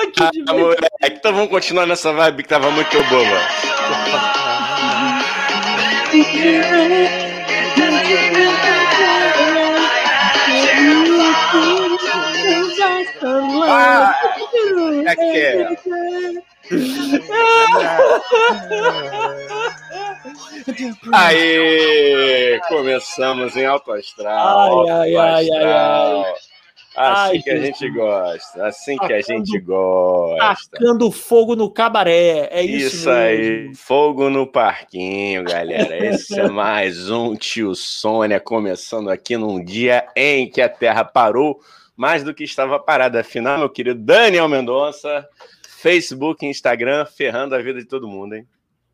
Ah, que ah, moleque, então vamos continuar nessa vibe que tava muito boa. Ah, é que é. Aí, começamos em alto astral. Ai, ai, ai, ai, ai. Assim Ai, que a gente gosta, assim que a gente gosta. Tacando fogo no cabaré, é isso, isso aí, fogo no parquinho, galera. Esse é mais um Tio Sônia começando aqui num dia em que a Terra parou mais do que estava parada. Afinal, meu querido Daniel Mendonça, Facebook e Instagram ferrando a vida de todo mundo, hein?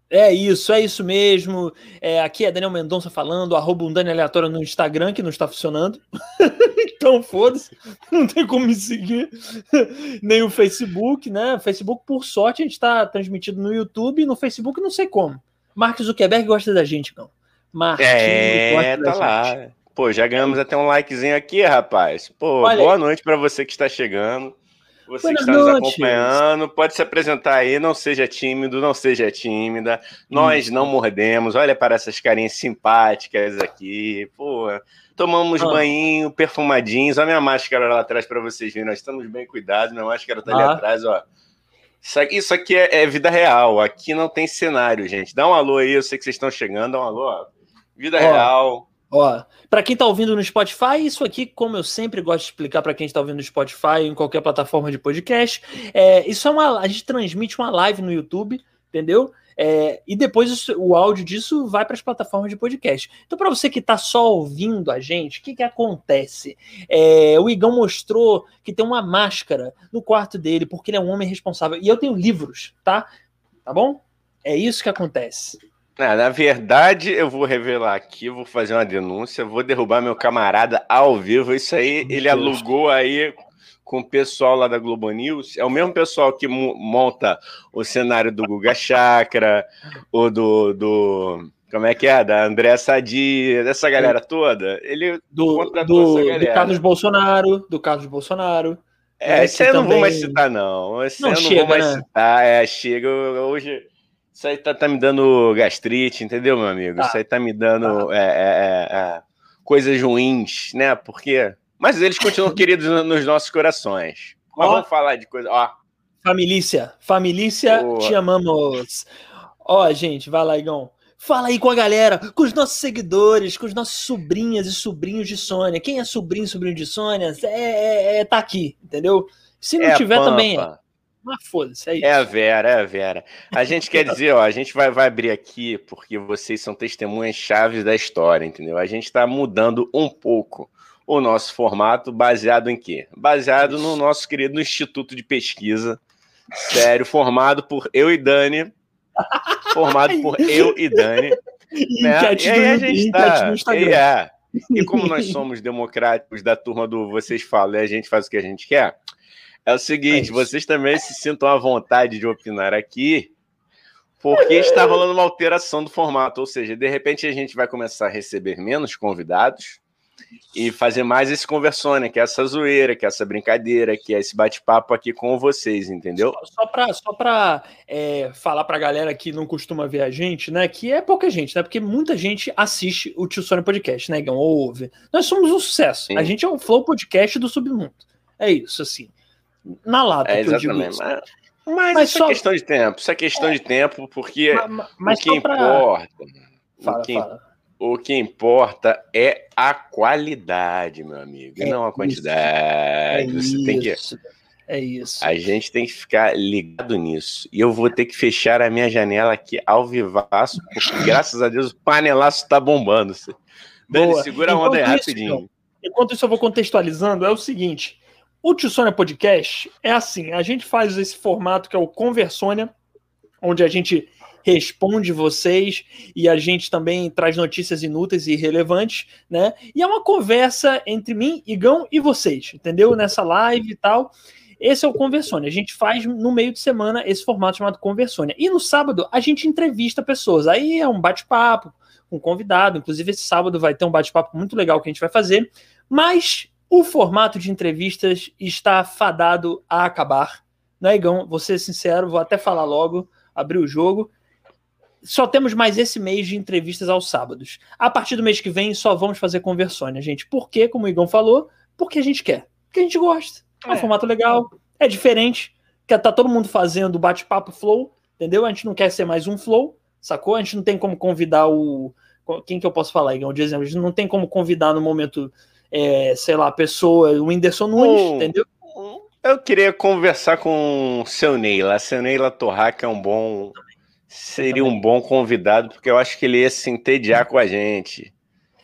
É isso, é isso mesmo. É, aqui é Daniel Mendonça falando, arroba um Dani aleatório no Instagram, que não está funcionando. então, foda-se, não tem como me seguir. Nem o Facebook, né? Facebook, por sorte, a gente está transmitido no YouTube e no Facebook não sei como. Mark Zuckerberg gosta da gente, não. Marquinhos é, tá lá. Pô, já ganhamos até um likezinho aqui, rapaz. Pô, Olha boa aí. noite para você que está chegando. Você que está nos acompanhando, pode se apresentar aí, não seja tímido, não seja tímida. Nós não mordemos. Olha para essas carinhas simpáticas aqui. Pô, tomamos ah. banho, perfumadinhos. Olha minha máscara lá atrás para vocês verem. Nós estamos bem cuidados. Minha máscara está ali ah. atrás, ó. Isso aqui, isso aqui é, é, vida real. Aqui não tem cenário, gente. Dá um alô aí, eu sei que vocês estão chegando. Dá um alô, ó. Vida ó. real Ó, para quem está ouvindo no Spotify, isso aqui, como eu sempre gosto de explicar para quem está ouvindo no Spotify, em qualquer plataforma de podcast, é, isso é uma. A gente transmite uma live no YouTube, entendeu? É, e depois o áudio disso vai para as plataformas de podcast. Então, para você que está só ouvindo a gente, o que, que acontece? É, o Igão mostrou que tem uma máscara no quarto dele, porque ele é um homem responsável. E eu tenho livros, tá? Tá bom? É isso que acontece. Ah, na verdade, eu vou revelar aqui, vou fazer uma denúncia, vou derrubar meu camarada ao vivo. Isso aí, ele alugou aí com o pessoal lá da Globo News. É o mesmo pessoal que monta o cenário do Guga Chakra, o do, do. Como é que é? Da André Sadi, dessa galera toda. Ele do, do, do Carlos Bolsonaro, do Carlos Bolsonaro. É, esse aí eu não vou mais citar, não. Esse não, eu não chega, vou mais né? citar. É, chega hoje. Isso aí tá, tá, me dando gastrite, entendeu, meu amigo? Tá. Isso aí tá me dando tá. é, é, é, é coisas ruins, né? Porque. Mas eles continuam queridos nos nossos corações. Mas ó, vamos falar de coisa. Ó. Família, família, te amamos. Ó, gente, vai lá, Igão. Fala aí com a galera, com os nossos seguidores, com os nossos sobrinhas e sobrinhos de Sônia. Quem é sobrinho e sobrinho de Sônia, é, é, é, tá aqui, entendeu? Se não é tiver também, é. Mas foda-se, é isso. É a Vera, é a Vera. A gente quer dizer, ó, a gente vai, vai abrir aqui porque vocês são testemunhas chaves da história, entendeu? A gente está mudando um pouco o nosso formato baseado em quê? Baseado no nosso querido Instituto de Pesquisa, sério, formado por eu e Dani. formado por eu e Dani. né? E aí a gente está. E, é. e como nós somos democráticos da turma do Vocês Falam e a gente faz o que a gente quer, é o seguinte, é vocês também se sintam à vontade de opinar aqui, porque está rolando uma alteração do formato, ou seja, de repente a gente vai começar a receber menos convidados e fazer mais esse conversônia, que é essa zoeira, que é essa brincadeira, que é esse bate-papo aqui com vocês, entendeu? Só, só para só pra, é, falar para a galera que não costuma ver a gente, né? Que é pouca gente, né? Porque muita gente assiste o Tio Sônia Podcast, né, Gão? Ouve. Nós somos um sucesso. Sim. A gente é um flow podcast do submundo. É isso, assim na lata. É, exatamente. Mas, mas, mas isso é só... é questão de tempo. Isso é questão é. de tempo, porque mas, mas o que pra... importa. Fala, o, que, fala. o que importa é a qualidade, meu amigo, é e não a quantidade. É Você isso. tem que. É isso. A gente tem que ficar ligado nisso. E eu vou ter que fechar a minha janela aqui ao vivaço, porque graças a Deus o panelaço tá bombando. Dani, segura a onda aí rapidinho. Enquanto isso, eu vou contextualizando. É o seguinte: o Tio Sônia Podcast é assim: a gente faz esse formato que é o Conversônia, onde a gente responde vocês e a gente também traz notícias inúteis e irrelevantes, né? E é uma conversa entre mim, Igão e vocês, entendeu? Nessa live e tal. Esse é o Conversônia. A gente faz no meio de semana esse formato chamado Conversônia. E no sábado a gente entrevista pessoas. Aí é um bate-papo com um convidado. Inclusive, esse sábado vai ter um bate-papo muito legal que a gente vai fazer. Mas o formato de entrevistas está fadado a acabar, Não é, Igão? Vou ser sincero, vou até falar logo, abrir o jogo. Só temos mais esse mês de entrevistas aos sábados. A partir do mês que vem, só vamos fazer conversões, gente. Por quê? Como o Igão falou, porque a gente quer. Porque a gente gosta. É um é. formato legal, é diferente. Que tá todo mundo fazendo bate-papo flow, entendeu? A gente não quer ser mais um flow, sacou? A gente não tem como convidar o. Quem que eu posso falar, Igão? De exemplo, a gente não tem como convidar no momento, é, sei lá, pessoa, o Whindersson Nunes, oh. entendeu? Eu queria conversar com o seu Neila. Seu Neila Torraca é um bom. Seria um bom convidado, porque eu acho que ele ia se entediar com a gente.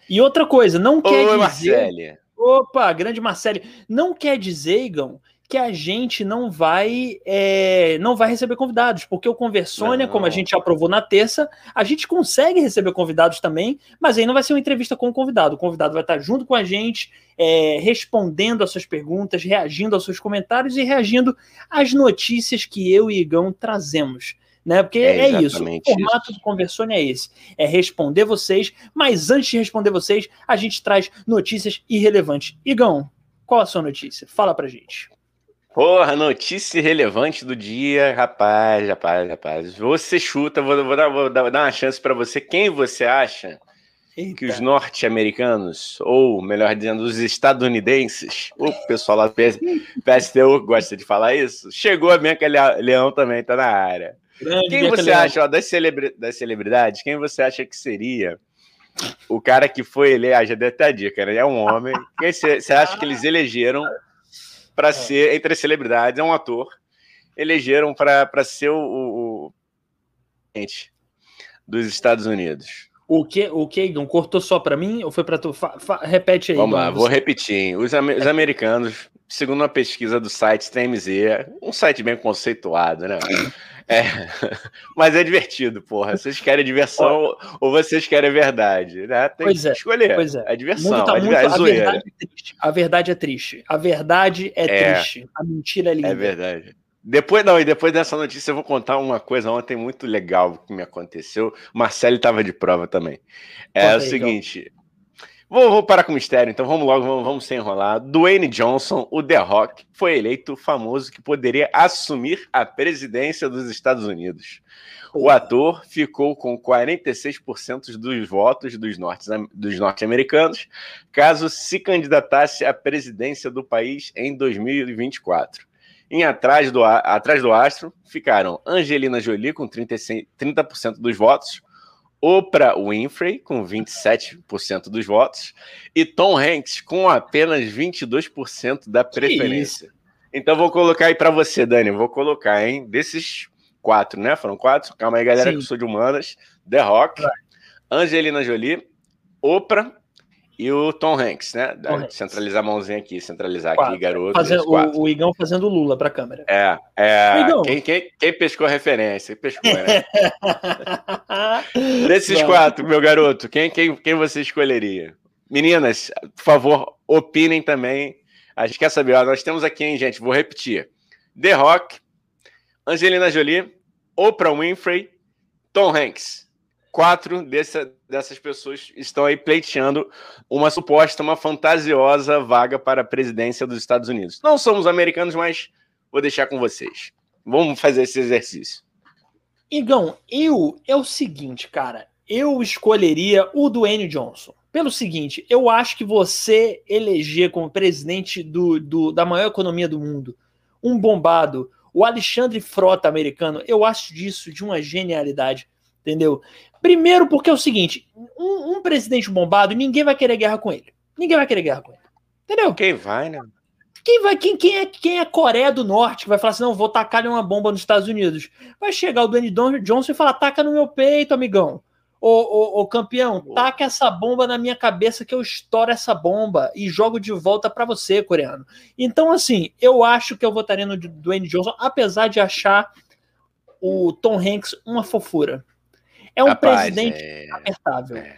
E outra coisa, não quer Oi, dizer. Marcele. Opa, grande Marcele. Não quer dizer, Igão, que a gente não vai é, não vai receber convidados, porque o Conversônia, não. como a gente aprovou na terça, a gente consegue receber convidados também, mas aí não vai ser uma entrevista com o convidado. O convidado vai estar junto com a gente, é, respondendo às suas perguntas, reagindo aos seus comentários e reagindo às notícias que eu e Igão trazemos. Né? Porque é, é isso. O formato isso. do Conversone é esse: é responder vocês, mas antes de responder vocês, a gente traz notícias irrelevantes. Igão, qual a sua notícia? Fala pra gente. Porra, notícia relevante do dia, rapaz, rapaz, rapaz. Você chuta, vou, vou, dar, vou dar, uma chance para você. Quem você acha Eita. que os norte-americanos, ou melhor dizendo, os estadunidenses, o pessoal lá do PS, PSTU gosta de falar isso, chegou a Bianca Leão também, tá na área. Grande quem Bianca você Leão. acha, ó, das, das celebridades, quem você acha que seria o cara que foi eleger, ah, já deu até a dica, né? É um homem. Quem você acha que eles elegeram para é. ser, entre as celebridades, é um ator, elegeram para ser o, presidente dos Estados Unidos. O que, o que, Igor? Cortou só para mim ou foi para tu? Fa, fa, repete aí. Vamos lá, vou repetir. Os, os americanos, segundo uma pesquisa do site TMZ, um site bem conceituado, né? É, mas é divertido, porra. Vocês querem diversão ou vocês querem verdade? Né? Tem pois que é, escolher. Pois é. é diversão. Tá é, muito, é a, verdade é triste. a verdade é triste. A verdade é, é, triste. A mentira é linda. É verdade. Depois, não, e depois dessa notícia eu vou contar uma coisa ontem muito legal que me aconteceu. Marcelo estava de prova também. É Conta o seguinte. Vou, vou, parar com o mistério, então vamos logo, vamos, vamos sem enrolar. Dwayne Johnson, o The Rock, foi eleito famoso que poderia assumir a presidência dos Estados Unidos. O ator ficou com 46% dos votos dos, dos norte-americanos, caso se candidatasse à presidência do país em 2024. Em atrás do, atrás do astro ficaram Angelina Jolie com 30%, 30 dos votos, Oprah Winfrey, com 27% dos votos, e Tom Hanks, com apenas 22% da preferência. Então vou colocar aí para você, Dani, vou colocar, hein? Desses quatro, né? Foram quatro? Calma aí, galera, Sim. que eu sou de humanas. The Rock. Angelina Jolie, Oprah e o Tom Hanks, né? Tom Centralizar a mãozinha aqui, centralizar quatro. aqui, garoto. o, o, Igão fazendo Lula para a câmera. É, é. Quem, quem, quem, pescou a referência? Pescou, né? Desses Vai. quatro, meu garoto, quem, quem, quem você escolheria? Meninas, por favor, opinem também. A gente quer saber. Ó, nós temos aqui, hein, gente? Vou repetir: The Rock, Angelina Jolie, Oprah Winfrey, Tom Hanks quatro dessa, dessas pessoas estão aí pleiteando uma suposta, uma fantasiosa vaga para a presidência dos Estados Unidos. Não somos americanos, mas vou deixar com vocês. Vamos fazer esse exercício. Igão, eu é o seguinte, cara. Eu escolheria o Dwayne Johnson. Pelo seguinte, eu acho que você eleger como presidente do, do, da maior economia do mundo um bombado, o Alexandre Frota americano, eu acho disso de uma genialidade entendeu? Primeiro, porque é o seguinte: um, um, presidente bombado, ninguém vai querer guerra com ele. Ninguém vai querer guerra com ele. Entendeu? Quem vai, né? Quem vai, quem, quem, é, quem é Coreia do Norte que vai falar assim: não, vou tacar uma bomba nos Estados Unidos? Vai chegar o Dwayne Johnson e falar: taca no meu peito, amigão. Ô, ô, ô campeão, taca essa bomba na minha cabeça que eu estouro essa bomba e jogo de volta para você, coreano. Então, assim, eu acho que eu votaria no Dwayne Johnson, apesar de achar o Tom Hanks uma fofura. É um Rapaz, presidente é... apertável. É.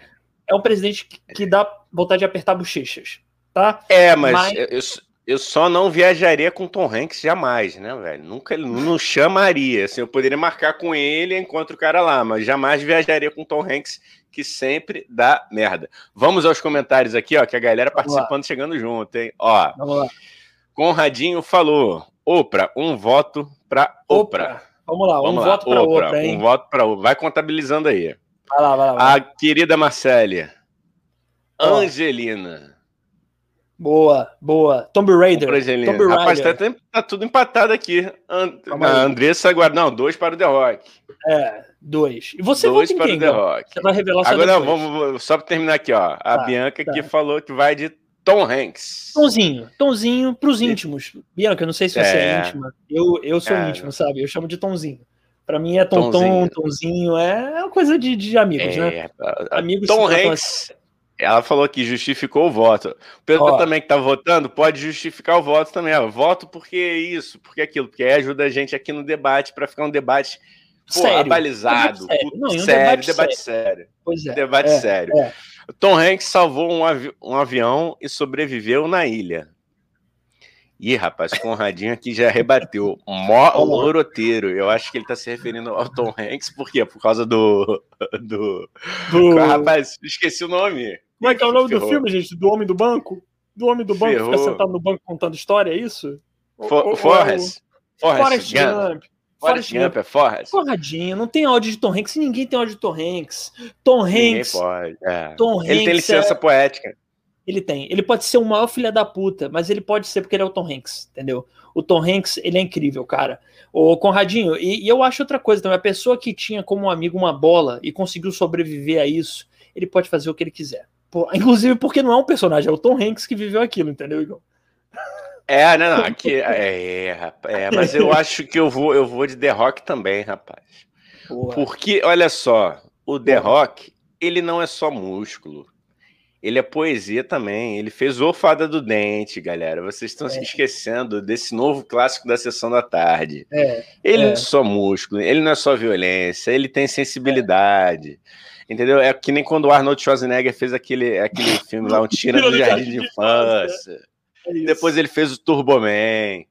é um presidente que, que, dá vontade de apertar bochechas, tá? É, mas, mas... Eu, eu, só não viajaria com Tom Hanks jamais, né, velho? Nunca ele não chamaria. Assim, eu poderia marcar com ele enquanto o cara lá, mas jamais viajaria com Tom Hanks, que sempre dá merda. Vamos aos comentários aqui, ó, que a galera participando chegando junto, hein? Ó. Vamos lá. Conradinho falou: Oprah, um voto para Oprah. Vamos lá, Vamos um lá, voto para Oprah, Oprah, hein? Um voto para Oprah. Vai contabilizando aí. Vai lá, vai lá. vai. A querida Marcele. Angelina. Boa, boa. Tomb Raider. Oprah Angelina. Tomb Rapaz, tá, Raider. tá tudo empatado aqui. An Calma a aí. Andressa agora. Não, dois para o The Rock. É, dois. E você dois para quem, o The? Rock. Você vai revelar só Agora, depois. vamos- só para terminar aqui, ó. A Tá, Bianca tá. que falou que vai de Tom Hanks. Tonzinho, tonzinho pros íntimos. Bianca, eu não sei se você é, É. íntima. Eu, eu sou É. íntimo, sabe? Eu chamo de tonzinho. Pra mim é tonton, Tonzinho. tonzinho, é uma coisa de, de amigos, né? É, a Amigos Tom Hanks, ela falou que justificou o voto. O pessoal Ó. também que tá votando pode justificar o voto também. Ó. Voto porque isso, porque aquilo, porque aí ajuda a gente aqui no debate para ficar um debate pô, Sério. abalizado, Debate sério. Não, um sério, debate debate sério. Pois é. Debate é, sério. é. Tom Hanks salvou um, avi- um avião e sobreviveu na ilha. Ih, rapaz, Conradinho aqui já rebateu. Mó loroteiro. Eu acho que ele tá se referindo ao Tom Hanks, por quê? Por causa do. do... Do- Rapaz, esqueci o nome. Como é que é o nome do Ferrou. filme, gente? Do Homem do Banco? Do Homem do Banco que fica Ferrou. sentado no banco contando história, é isso? For, Forrest. ou- Forrest Forrest Gump. Gump. Forrest Gump é Forrest? Porradinha, não tem áudio de Tom Hanks, ninguém tem áudio de Tom Hanks. Tom Hanks, pode. é. Tom Ele tem Hanks licença é- poética. ele tem. Ele pode ser o maior filho da puta, mas ele pode ser porque ele é o Tom Hanks, entendeu? O Tom Hanks, ele é incrível, cara. O Conradinho, e, e eu acho outra coisa também, a pessoa que tinha como amigo uma bola e conseguiu sobreviver a isso, ele pode fazer o que ele quiser. Inclusive porque não é um personagem, é o Tom Hanks que viveu aquilo, entendeu, Igor? É, não, não. Aqui, é, é, rapaz, é, mas eu acho que eu vou, eu vou de The Rock também, rapaz. Boa. Porque, olha só, o The Boa. Rock, ele não é só músculo. Ele é poesia também. Ele fez O Fada do Dente, galera. Vocês estão se É. esquecendo desse novo clássico da sessão da tarde. É, Ele É. não é só músculo, ele não é só violência, ele tem sensibilidade. Entendeu? É que nem quando o Arnold Schwarzenegger fez aquele, aquele filme lá, um Tira do Jardim de Infância. É. Depois ele fez o Turbo Man.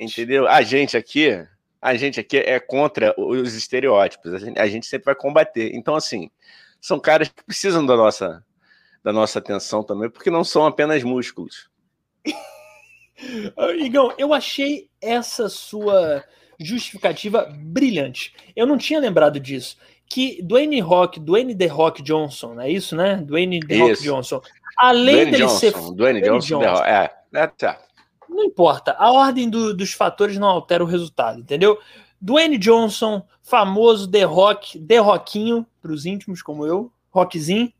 Entendeu? A gente aqui, a gente aqui é contra os estereótipos. A gente, a gente sempre vai combater. Então, assim, são caras que precisam da nossa, da nossa atenção também, porque não são apenas músculos. Ah, Igão, eu achei essa sua justificativa brilhante. Eu não tinha lembrado disso. Que Dwayne Rock, Dwayne The Rock Johnson, é isso, né? Dwayne The Rock Isso. Johnson. Além Dwayne dele Johnson, ser. Dwayne Dwayne Johnson, Johnson. Rock. É, é certo. Não importa, a ordem do- dos fatores não altera o resultado, entendeu? Dwayne Johnson, famoso The Rock, The Rockinho, para os íntimos como eu, Rockzinho.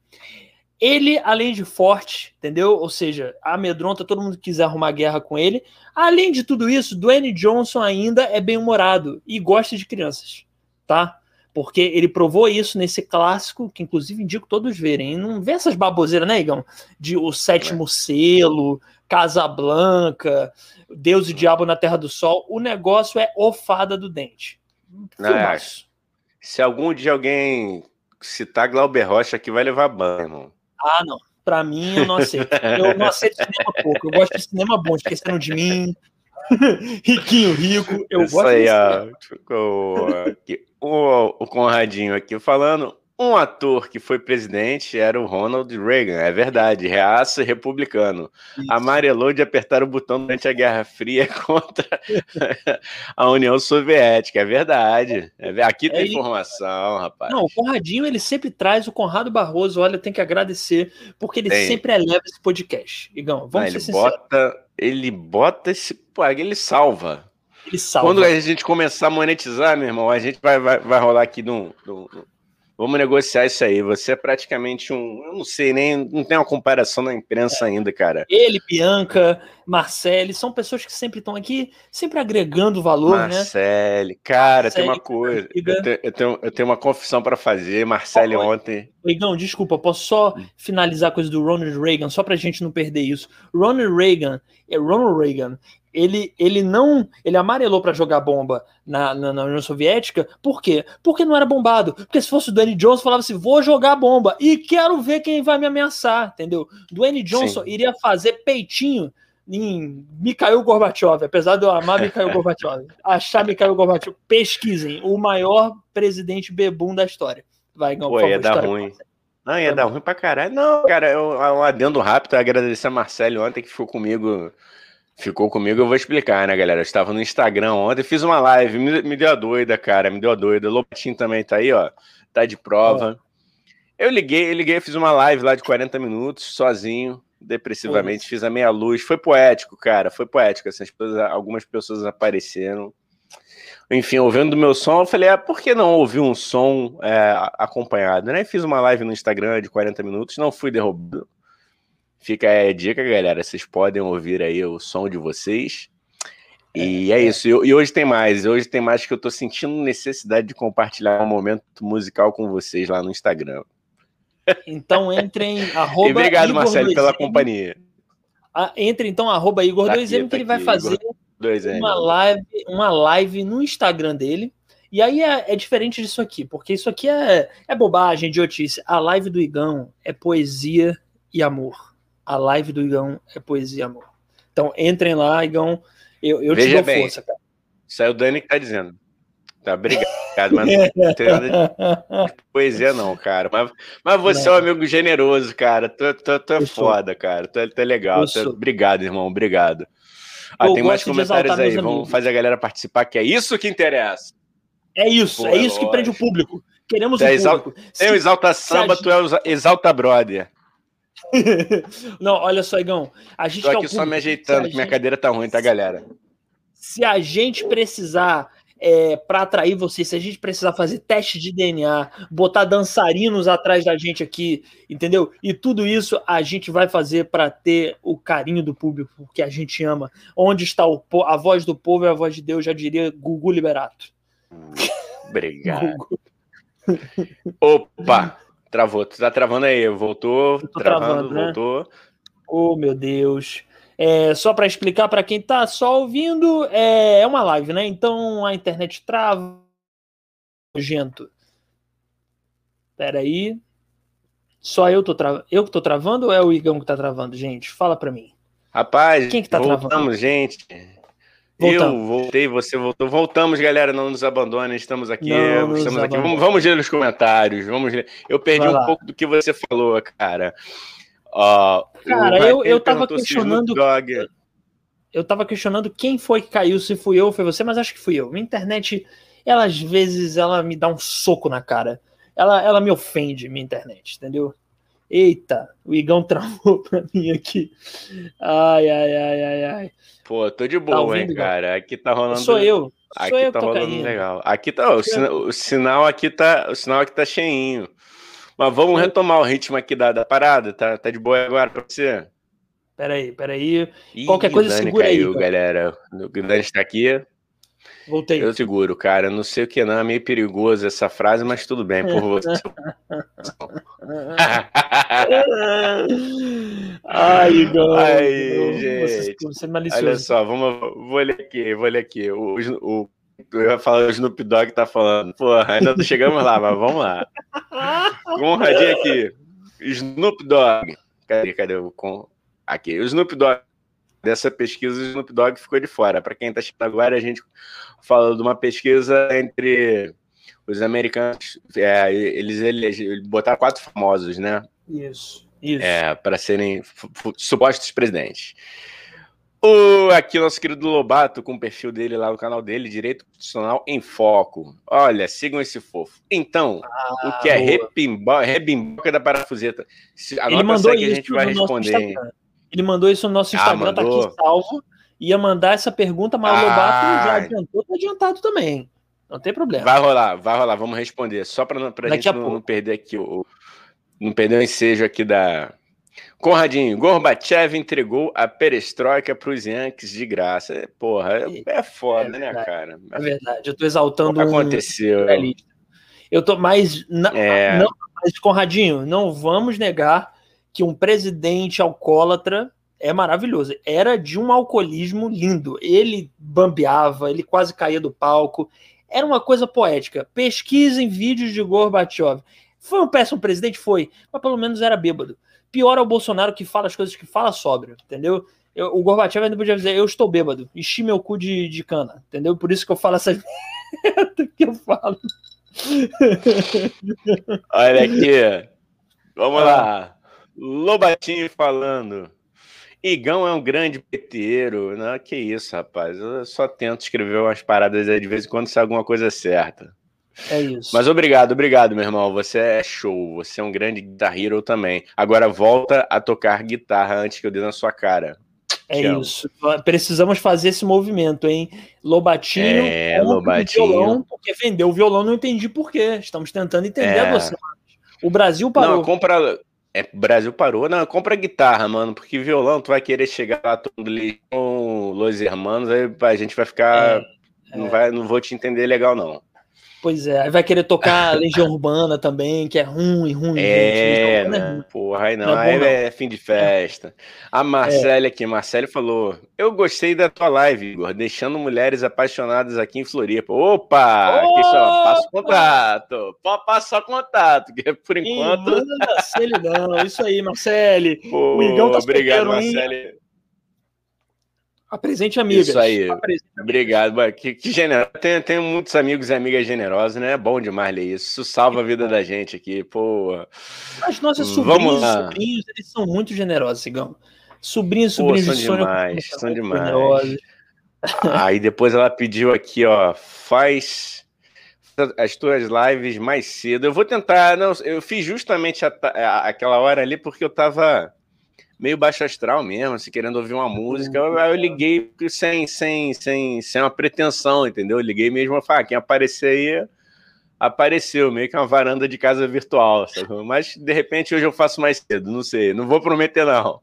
Ele, além de forte, entendeu? Ou seja, amedronta todo mundo que quiser arrumar guerra com ele. Além de tudo isso, Dwayne Johnson ainda é bem-humorado e gosta de crianças, tá? Porque ele provou isso nesse clássico, que inclusive indico todos verem. Não vê essas baboseiras, né, Igão? De O Sétimo Selo, Casablanca, Deus e Diabo na Terra do Sol. O negócio é O Fada do Dente. Não, Filmaço. Se algum dia alguém citar Glauber Rocha aqui, vai levar banho, irmão. Ah, não. Pra mim, eu não aceito. Eu não aceito cinema pouco. Eu gosto de cinema bom, esquecendo de mim. Riquinho, rico. Eu Isso gosto aí, ó. O, o Conradinho aqui falando. Um ator que foi presidente era o Ronald Reagan, é verdade, reaço republicano. Isso. Amarelou de apertar o botão durante a Guerra Fria contra a União Soviética, é verdade. É aqui tem É, informação, rapaz. Não, o Conradinho ele sempre traz o Conrado Barroso. Olha, tem que agradecer, porque ele Tem. sempre eleva esse podcast. Igão, Não, vamos ele ser sinceros. bota, ele bota esse, pô, ele salva. Ele salva. Quando a gente começar a monetizar, meu irmão, a gente vai, vai, vai rolar aqui num, num- num- Vamos negociar isso aí. Você é praticamente um. Eu não sei, nem. Não tem uma comparação na imprensa ainda, cara. Ele, Bianca, Marcele, são pessoas que sempre estão aqui, sempre agregando valor, né? Marcele, cara, tem uma Marcele, coisa. Eu tenho, eu, tenho, eu tenho uma confissão para fazer. Marcele Oi. ontem. Igão, desculpa, posso só Hum. finalizar a coisa do Ronald Reagan, só pra gente não perder isso. Ronald Reagan, é Ronald Reagan, ele, ele não. Ele amarelou pra jogar bomba na, na, na União Soviética, por quê? Porque não era bombado. Porque se fosse o Dwayne Johnson, falava assim: vou jogar bomba e quero ver quem vai me ameaçar, entendeu? Dwayne Johnson Sim. iria fazer peitinho em Mikhail Gorbachev, apesar de eu amar Mikhail Gorbachev. Achar Mikhail Gorbachev, pesquisem, o maior presidente bebum da história. Vai, Igão, Pô, ia dar ruim. Não, ia Foi dar ruim pra caralho. Não, cara, eu, um adendo rápido, agradecer a Marcele ontem que ficou comigo Ficou comigo, eu vou explicar, né, galera? Eu estava no Instagram ontem, fiz uma live, me, me, deu a doida, cara, me deu a doida. Lobatinho também tá aí, ó, tá de prova. Eu liguei, eu liguei, fiz uma live lá de 40 minutos, sozinho, depressivamente, fiz a meia luz. Foi poético, cara, foi poético. Assim, pessoas, algumas pessoas apareceram. Enfim, ouvindo o meu som, eu falei, ah, por que não ouvir um som é, acompanhado, né? Fiz uma live no Instagram de 40 minutos, não fui derrubado Fica a dica, galera. Vocês podem ouvir aí o som de vocês. E é, é isso. E, hoje tem mais. Hoje tem mais que eu tô sentindo necessidade de compartilhar um momento musical com vocês lá no Instagram. Então entrem. Arroba e obrigado, Igor Marcelo, 2M. pela companhia. Ah, entre então, arroba Igor2M, tá que ele tá vai aqui, fazer uma live, uma live no Instagram dele. E aí é, é, diferente disso aqui, porque isso aqui é, é bobagem, idiotice. A live do Igão é poesia e amor a live do Igão é poesia amor. Então entrem lá, Igão. Eu, eu Veja te dou bem, força, cara. Isso é o Dani que tá dizendo. Tá, obrigado, mas não tem nada de poesia, não, cara. Mas, mas você não. é um amigo generoso, cara. Tu, tu, tu é foda, cara. Tu, é, tu é legal. Tu, é, obrigado, irmão. Obrigado. Ah, tem mais comentários aí. Vamos fazer a galera participar, que é isso que interessa. É isso, Pô, é, é isso que prende o público. Queremos o público. Tem o Exalta Samba, tu é o Exalta Brother. Não, olha só, Igão. A gente Tô aqui só me ajeitando, que minha cadeira tá ruim, tá, galera? Se a gente precisar é, para atrair você, se a gente precisar fazer teste de DNA, botar dançarinos atrás da gente aqui, entendeu? E tudo isso a gente vai fazer para ter o carinho do público que a gente ama. Onde está o a voz do povo e a voz de Deus, já diria Gugu Liberato. Obrigado. Opa! Travou, tu tá travando aí, voltou, travando, travando né? voltou. Oh, meu Deus. É, só para explicar para quem tá só ouvindo, é, é uma live, né? Então a internet trava. Nojento. Pera aí. Só eu tô travando. Eu que tô travando ou é o Igão que tá travando, gente? Fala para mim. Rapaz, quem que tá voltamos, travando? gente. Voltamos. Eu voltei, você voltou. Voltamos, galera. Não nos abandone, estamos aqui. Não estamos aqui. Vamos, vamos, ler os comentários. Vamos ler. Eu perdi um pouco do que você falou, cara. Uh, cara, eu, eu tava questionando. Eu tava questionando quem foi que caiu, se fui eu ou foi você, mas acho que fui eu. Minha internet, ela às vezes ela me dá um soco na cara. Ela, ela me ofende, minha internet, entendeu? Eita, o Igão travou pra mim aqui. Ai, ai, ai, ai, ai. Pô, tô de tá boa, tá ouvindo, hein, cara. Aqui tá rolando. Sou eu. Aqui eu tá rolando caindo. legal. Aqui tá, o, sina, o, sinal aqui tá, o sinal aqui tá cheinho. Mas vamos retomar o ritmo aqui da, da parada. Tá, tá de boa agora pra você? Peraí, peraí. Qualquer coisa Dani segura caiu, aí. galera. O Dani está aqui. Voltei. Eu seguro, cara. Não sei o que não, é meio perigoso essa frase, mas tudo bem por você. Ai, Igor. Ai, gente. Você, é Olha só, vamos, vou ler aqui, vou ler aqui. O, o, eu ia falar o Snoop Dogg tá falando. Porra, ainda não chegamos lá, mas vamos lá. Conradinho aqui. Snoop Dogg. Cadê, cadê o com aqui? O Snoop Dogg dessa pesquisa, o Snoop Dogg ficou de fora. Para quem está chegando agora, a gente fala de uma pesquisa entre os americanos. É, eles, eles botaram quatro famosos, né? Isso. Isso. É, para serem supostos presidentes. O, aqui nosso querido Lobato, com o perfil dele lá no canal dele, Direito Constitucional em Foco. Olha, sigam esse fofo. Então, ah, o que é rebimboca, rebimboca da parafuseta? Ele mandou isso a gente vai responder. Ele mandou isso no nosso ah, Instagram, ah, tá aqui salvo. Ia mandar essa pergunta, mas ah, o Lobato já adiantou, tá adiantado também. Não tem problema. Vai rolar, vai rolar, vamos responder. Só para a gente não, não, perder aqui o. Não perder o ensejo aqui da. Conradinho, Gorbachev entregou a perestroika para os Yankees de graça. Porra, é, é foda, é né, cara? É verdade, eu tô exaltando. O que aconteceu? Um... Eu tô mais. É... não, mas, Conradinho, não vamos negar que um presidente alcoólatra é maravilhoso. Era de um alcoolismo lindo. Ele bambeava, ele quase caía do palco. Era uma coisa poética. Pesquisem vídeos de Gorbachev. Foi um péssimo presidente? Foi. Mas pelo menos era bêbado. Pior é o Bolsonaro que fala as coisas que fala sóbrio, entendeu? Eu, o Gorbachev ainda podia dizer, eu estou bêbado. Enchi meu cu de, de cana, entendeu? Por isso que eu falo essas merda que eu falo. Olha aqui. Vamos ah. lá. Lobatinho falando. Igão é um grande peteiro. Não, que isso, rapaz. Eu só tento escrever umas paradas aí de vez em quando se alguma coisa certa. É isso. Mas obrigado, obrigado, meu irmão. Você é show. Você é um grande guitar hero também. Agora volta a tocar guitarra antes que eu dê na sua cara. É isso. Precisamos fazer esse movimento, hein? Lobatinho, é, Lobatinho. violão, porque vendeu o violão, não entendi por quê. Estamos tentando entender é. você. O Brasil parou. Não, compra. É, Brasil parou. Não, compra guitarra, mano, porque violão tu vai querer chegar lá todo com Los Hermanos, aí a gente vai ficar. É, não, vai, não vou te entender legal, não. Pois é, aí vai querer tocar Legião Urbana também, que é ruim, ruim. É, gente. é porra, aí não, não é aí é, é fim de festa. A Marcele aqui, Marcele falou: Eu gostei da tua live, Igor, deixando mulheres apaixonadas aqui em Floripa. Opa! Aqui só, passa o contato. Pode passar contato, que por enquanto. Não, Marcele, não, isso aí, Marcele. Pô, o Igão tá Obrigado, Marcele. Apresente amigas. Isso aí. Apresente Obrigado. Que, que generoso. Tenho, tenho muitos amigos e amigas generosas, né? É bom demais ler isso. Isso salva a vida da gente aqui, pô. As nossas sobrinhos e sobrinhos, eles são muito generosos, Sigão. Sobrinhos e sobrinhos pô, são de demais, são demais. Generosos. Aí depois ela pediu aqui, ó, faz as tuas lives mais cedo. Eu vou tentar, não, eu fiz justamente a, a, aquela hora ali porque eu tava meio baixo astral mesmo, assim, querendo ouvir uma música. Aí eu liguei sem, sem, sem, sem uma pretensão, entendeu? Eu liguei mesmo a falar, ah, quem aparecer aí, apareceu, meio que uma varanda de casa virtual, sabe? Mas de repente hoje eu faço mais cedo, não sei, não vou prometer não.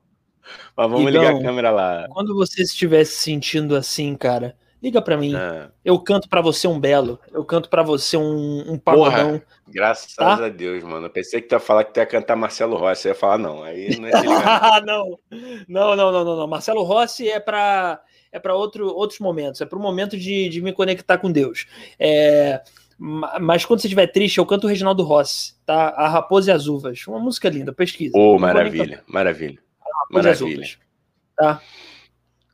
Mas vamos Igão, ligar a câmera lá. Quando você estiver se sentindo assim, cara, Liga para mim. É. Eu canto para você um belo. Eu canto para você um, um pagodão. Graças tá? a Deus, mano. Eu pensei que tu ia falar que tu ia cantar Marcelo Rossi. Você ia falar, não. Aí não é não. não, não, não, não, não. Marcelo Rossi é para é para outro, outros momentos. É para o momento de, de me conectar com Deus. É, mas quando você estiver triste, eu canto o Reginaldo Rossi, tá? A Raposa e as Uvas. Uma música linda, pesquisa. Oh, maravilha, maravilha. Maravilha. Uvas, tá?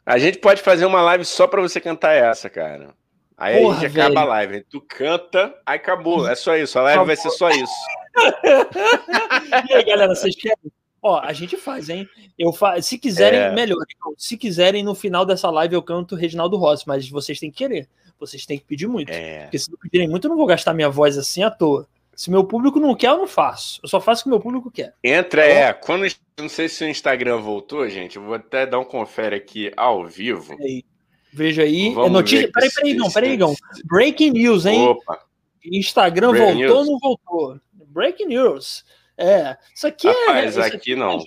A gente pode fazer uma live só para você cantar essa, cara. Aí Porra, a gente acaba velho. a live. Tu canta, aí acabou. É só isso. A live vai ser só isso. e aí, galera, vocês querem? Ó, a gente faz, hein? Eu fa... Se quiserem, é... melhor. Se quiserem, no final dessa live eu canto Reginaldo Rossi, mas vocês têm que querer. Vocês têm que pedir muito. É... Porque se não pedirem muito, eu não vou gastar minha voz assim à toa. Se meu público não quer, eu não faço. Eu só faço o que meu público quer. Entra, então, é. Quando, não sei se o Instagram voltou, gente. Eu vou até dar um confere aqui ao vivo. Aí. Veja aí. É notícia. Peraí, peraí, não, peraí, não. Breaking news, hein? Opa. Instagram Breaking voltou ou não voltou? Breaking news. É. Isso aqui Rapaz, é. Rapaz, aqui, não. É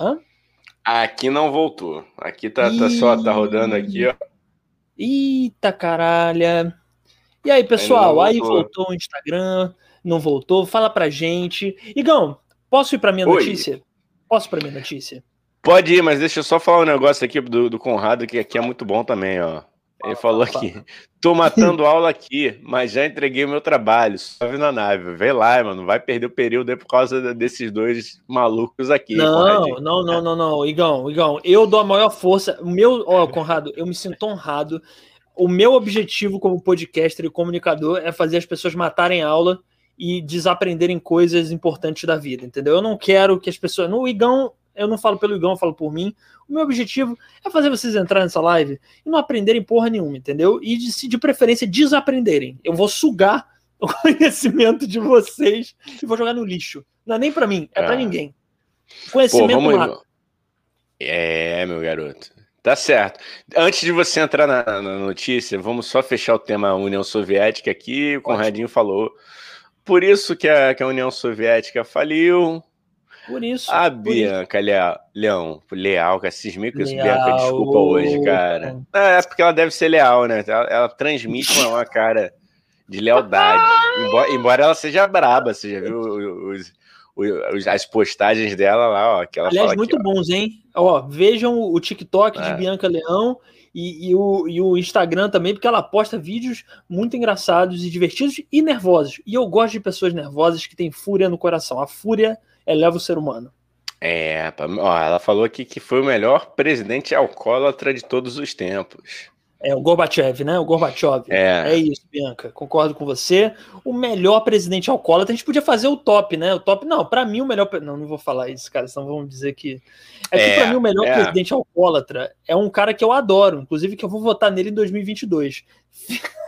Hã? Aqui não voltou. Aqui tá, tá só, tá rodando aqui, ó. Eita caralho. E aí, pessoal, aí voltou. aí voltou o Instagram, não voltou? Fala pra gente. Igão, posso ir pra minha Oi. notícia? Posso ir pra minha notícia? Pode ir, mas deixa eu só falar um negócio aqui do, do Conrado, que aqui é muito bom também, ó. Ele falou aqui: tô matando aula aqui, mas já entreguei o meu trabalho, só vi na nave. Vê lá, mano, vai perder o período por causa desses dois malucos aqui. Não, não, não, não, não, Igão, Igão, eu dou a maior força. O meu, ó, Conrado, eu me sinto honrado o meu objetivo como podcaster e comunicador é fazer as pessoas matarem aula e desaprenderem coisas importantes da vida, entendeu? Eu não quero que as pessoas. No Igão, eu não falo pelo Igão, eu falo por mim. O meu objetivo é fazer vocês entrarem nessa live e não aprenderem porra nenhuma, entendeu? E de, de preferência desaprenderem. Eu vou sugar o conhecimento de vocês e vou jogar no lixo. Não é nem para mim, é, é. para ninguém. Conhecimento Pô, vamos... É, meu garoto. Tá certo. Antes de você entrar na, na, notícia, vamos só fechar o tema União Soviética aqui. O Conradinho falou. Por isso que a, que a União Soviética faliu. Por isso. A Bianca isso. Leão, leal, que cismei com isso, Bianca, desculpa hoje, cara. É, é porque ela deve ser leal, né? Ela, ela transmite uma, uma, cara de lealdade. embora, embora, ela seja braba, você já viu os, as postagens dela lá, ó. Que ela Aliás, muito aqui, bons, hein? Ó, vejam o TikTok é. de Bianca Leão e, e, o, e o Instagram também, porque ela posta vídeos muito engraçados e divertidos e nervosos. E eu gosto de pessoas nervosas que têm fúria no coração. A fúria eleva o ser humano. É, ó, ela falou aqui que foi o melhor presidente alcoólatra de todos os tempos. É o Gorbachev, né? O Gorbachev. É. é isso, Bianca. Concordo com você. O melhor presidente alcoólatra, a gente podia fazer o top, né? O top, não, para mim o melhor. Não, não vou falar isso, cara, senão vão dizer que. É que é, pra mim o melhor é. presidente alcoólatra é um cara que eu adoro, inclusive que eu vou votar nele em 2022.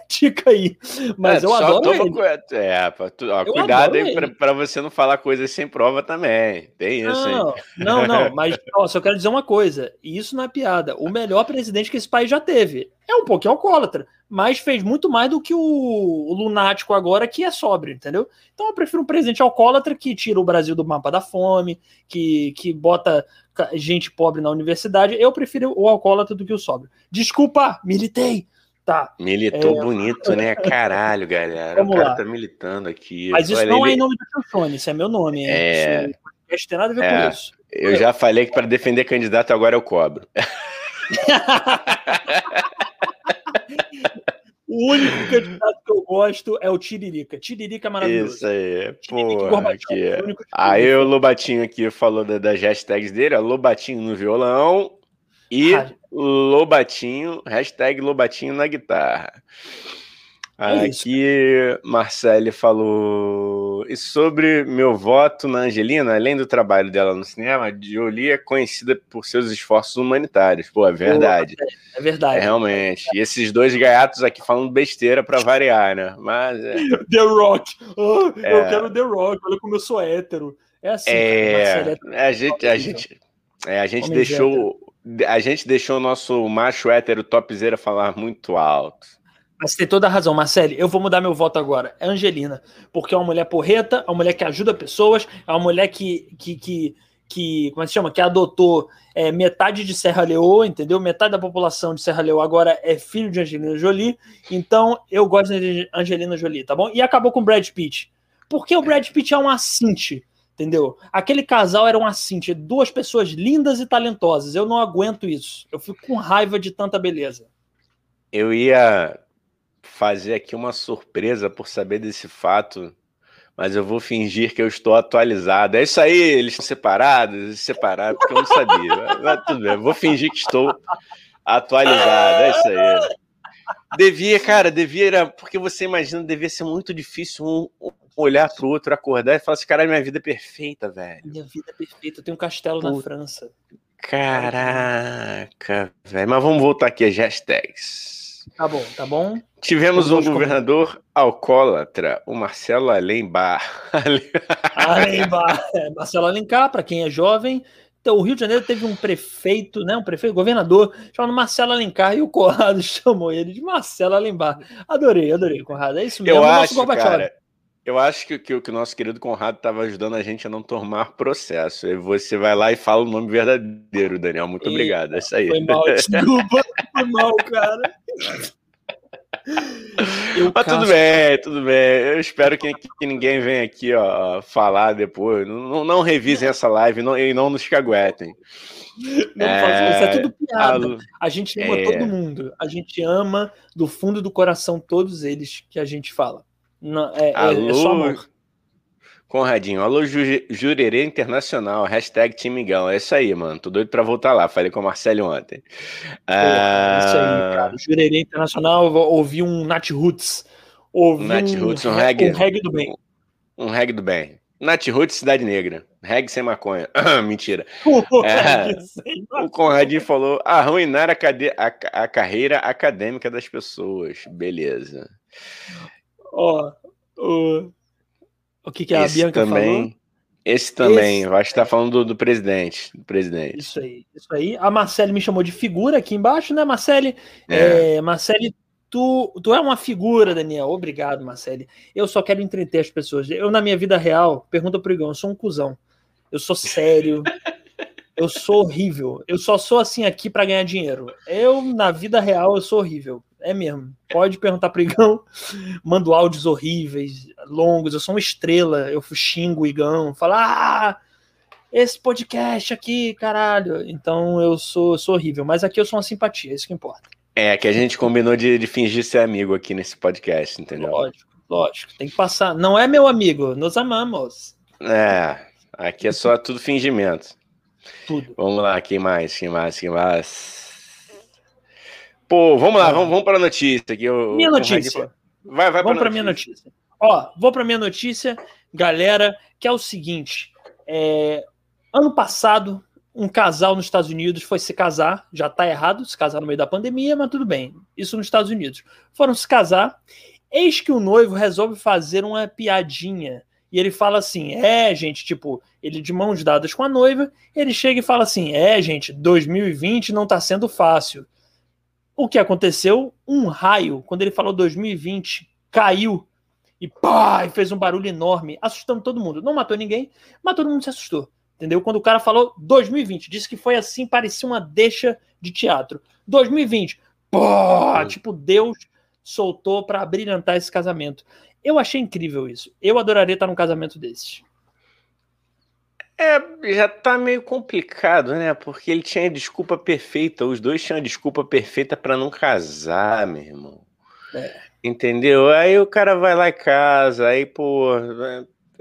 Dica aí. Mas é, eu adoro ele. É, tu... Ó, cuidado aí para você não falar coisas sem prova também. Tem isso não. Não, não, mas ó, só quero dizer uma coisa. Isso não é piada. O melhor presidente que esse país já teve. É um pouquinho alcoólatra, mas fez muito mais do que o, o lunático agora, que é sóbrio, entendeu? Então eu prefiro um presidente alcoólatra que tira o Brasil do mapa da fome, que, que bota gente pobre na universidade. Eu prefiro o alcoólatra do que o sóbrio. Desculpa, militei. Tá. Militou é... bonito, né? Caralho, galera. Vamos o cara lá. tá militando aqui. Mas isso Olha, não ele... é em nome do Telefone, isso é meu nome. É. Isso, não tem nada a ver é. com isso. Eu já falei que para defender candidato agora eu cobro. o único candidato que eu gosto é o Tiririca. Tiririca é maravilhoso. Isso aí. Porra, aqui. É aí o Lobatinho aqui falou das hashtags dele, ó, Lobatinho no violão e Lobatinho, hashtag Lobatinho na guitarra. É Aqui, Marcele falou. E sobre meu voto na Angelina, além do trabalho dela no cinema, Jolie é conhecida por seus esforços humanitários. Pô, é verdade. É verdade. É, realmente. E esses dois gaiatos aqui falando besteira para variar, né? Mas. É... The Rock. Oh, é... Eu quero The Rock. Olha como eu sou hétero. É assim. É. É... A gente. A gente, é, a gente deixou. A gente deixou o nosso macho hétero topzera falar muito alto. Mas tem toda a razão, Marcele. Eu vou mudar meu voto agora. É Angelina. Porque é uma mulher porreta, é uma mulher que ajuda pessoas, é uma mulher que. que, que, que como é que se chama? Que adotou é, metade de Serra Leoa, entendeu? Metade da população de Serra Leoa agora é filho de Angelina Jolie. Então eu gosto de Angelina Jolie, tá bom? E acabou com o Brad Pitt. Porque o Brad Pitt é um assinte entendeu? Aquele casal era um assinte, duas pessoas lindas e talentosas. Eu não aguento isso. Eu fico com raiva de tanta beleza. Eu ia fazer aqui uma surpresa por saber desse fato, mas eu vou fingir que eu estou atualizado. É isso aí, eles estão separados, separados, porque eu não sabia. mas, tudo bem, vou fingir que estou atualizado, é isso aí. Devia, cara, devia, porque você imagina, devia ser muito difícil um olhar pro outro, acordar e falar assim, caralho, minha vida é perfeita, velho. Minha vida é perfeita, eu tenho um castelo na França. Caraca, velho. Mas vamos voltar aqui às hashtags. Tá bom, tá bom. Tivemos um governador alcoólatra, o Marcelo é, Marcelo Alencar, para quem é jovem. Então, o Rio de Janeiro teve um prefeito, né, um prefeito, governador, chamado Marcelo Alencar, e o Conrado chamou ele de Marcelo Alembar. Adorei, adorei, Conrado. É isso mesmo. Eu acho, cara, eu acho que, que, que, o nosso querido Conrado estava ajudando a gente a não tomar processo. E você vai lá e fala o nome verdadeiro, Daniel. Muito obrigado. É isso aí. Foi mal, desculpa. foi mal, cara. Eu Mas tudo bem, tudo bem. Eu espero que, que ninguém venha aqui ó, falar depois. Não, não revisem essa live não, e não nos caguetem. Não é... isso, é tudo piada. A gente ama é... todo mundo. A gente ama do fundo do coração todos eles que a gente fala. Não, é, alô, é, é só amor. Conradinho, alô Jurerê Internacional, hashtag Timigão. É isso aí, mano. Tô doido pra voltar lá. Falei com o Marcelo ontem. Ah... Isso aí, cara. Jurerê Internacional, ouvi um Nat Roots. Ouvi Nat um, Roots, um reggae. Um reggae do bem. Um, um reggae do bem. Nat Roots, Cidade Negra. Reggae sem maconha. Mentira. é, o Conradinho falou arruinar a, a, a carreira acadêmica das pessoas. Beleza. Ó, o, o que, que a esse Bianca também, falou? Esse também, esse... acho que tá falando do, do, presidente, do presidente. Isso aí, isso aí. A Marcele me chamou de figura aqui embaixo, né, Marcele? É. É, Marcele, tu, tu é uma figura, Daniel. Obrigado, Marcele. Eu só quero entreter as pessoas. Eu, na minha vida real, pergunta pro Igão, eu sou um cuzão. Eu sou sério. eu sou horrível. Eu só sou assim aqui para ganhar dinheiro. Eu, na vida real, eu sou horrível. É mesmo. Pode perguntar pro Igão. Mando áudios horríveis, longos. Eu sou uma estrela. Eu xingo o Igão. Falo, ah, esse podcast aqui, caralho. Então eu sou, sou horrível. Mas aqui eu sou uma simpatia, é isso que importa. É, que a gente combinou de, de fingir ser amigo aqui nesse podcast, entendeu? Lógico, lógico. Tem que passar. Não é meu amigo, nos amamos. É, aqui é só tudo fingimento. Tudo. Vamos lá, quem mais? Quem mais? Quem mais? Pô, vamos lá, ah. vamos, vamos para a notícia. Aqui, eu, minha notícia. Vai, vai vamos para minha notícia. Ó, vou para minha notícia, galera, que é o seguinte. É, ano passado, um casal nos Estados Unidos foi se casar, já tá errado se casar no meio da pandemia, mas tudo bem. Isso nos Estados Unidos. Foram se casar, eis que o noivo resolve fazer uma piadinha. E ele fala assim: é, gente, tipo, ele de mãos dadas com a noiva, ele chega e fala assim: é, gente, 2020 não tá sendo fácil. O que aconteceu? Um raio, quando ele falou 2020, caiu e pá, e fez um barulho enorme, assustando todo mundo. Não matou ninguém, mas todo mundo se assustou. Entendeu? Quando o cara falou 2020, disse que foi assim, parecia uma deixa de teatro. 2020, pô, tipo, Deus soltou para brilhantar esse casamento. Eu achei incrível isso. Eu adoraria estar num casamento desses. É, já tá meio complicado, né? Porque ele tinha desculpa perfeita, os dois tinham desculpa perfeita para não casar, meu irmão. É. Entendeu? Aí o cara vai lá e casa, aí, pô.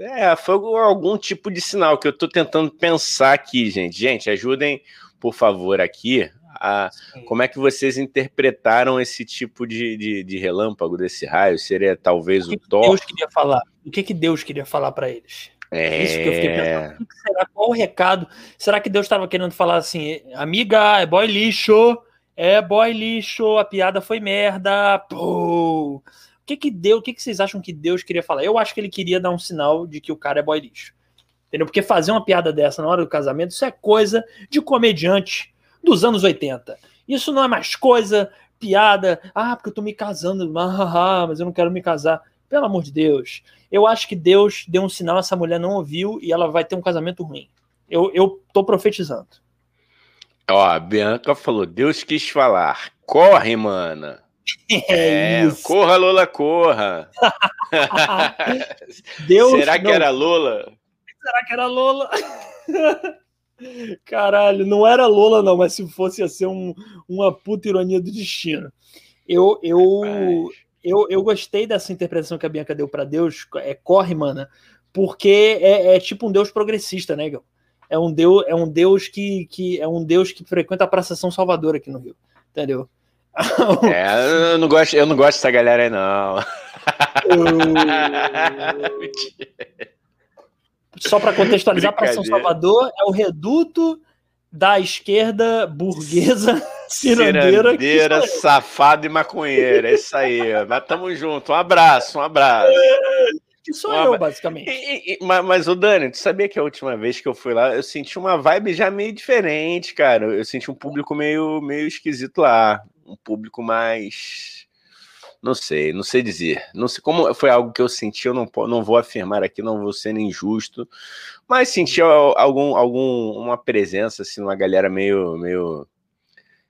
É, foi algum tipo de sinal que eu tô tentando pensar aqui, gente. Gente, ajudem, por favor, aqui. A, como é que vocês interpretaram esse tipo de, de, de relâmpago desse raio? Seria talvez o, que o Thor? Deus queria falar? O que, que Deus queria falar para eles? É... Isso que eu fiquei pensando. O que será? Qual o recado? Será que Deus estava querendo falar assim, amiga, é boy lixo, é boy lixo, a piada foi merda, pô. O que que deu? O que que vocês acham que Deus queria falar? Eu acho que ele queria dar um sinal de que o cara é boy lixo. Entendeu? Porque fazer uma piada dessa na hora do casamento, isso é coisa de comediante dos anos 80. Isso não é mais coisa, piada, ah, porque eu tô me casando, mas eu não quero me casar. Pelo amor de Deus. Eu acho que Deus deu um sinal, essa mulher não ouviu e ela vai ter um casamento ruim. Eu, eu tô profetizando. Ó, a Bianca falou: Deus quis falar. Corre, mana. É, é corra, Lola, corra. Deus, Será que não. era Lola? Será que era Lola? Caralho, não era Lola, não, mas se fosse ia ser um, uma puta ironia do destino. Eu, eu, eu, eu gostei dessa interpretação que a Bianca deu para Deus, é corre, mana, porque é, é, tipo um Deus progressista, né, Gal? É um Deus, é um Deus que, que é um Deus que frequenta a Praça São Salvador aqui no Rio, entendeu? É, eu não gosto, eu não gosto dessa galera aí, não. Só para contextualizar, Praça São Salvador é o reduto da esquerda burguesa cirandeira. Cirandeira, safado e maconheira. É isso aí. Mas tamo junto. Um abraço, um abraço. Que sou uma... eu, basicamente. E, e, mas, mas, o Dani, tu sabia que a última vez que eu fui lá, eu senti uma vibe já meio diferente, cara. Eu senti um público meio, meio esquisito lá. Um público mais. Não sei, não sei dizer. Não sei como foi algo que eu senti, eu não, não vou afirmar aqui, não vou ser injusto, mas senti algum, algum uma presença assim, uma galera meio meio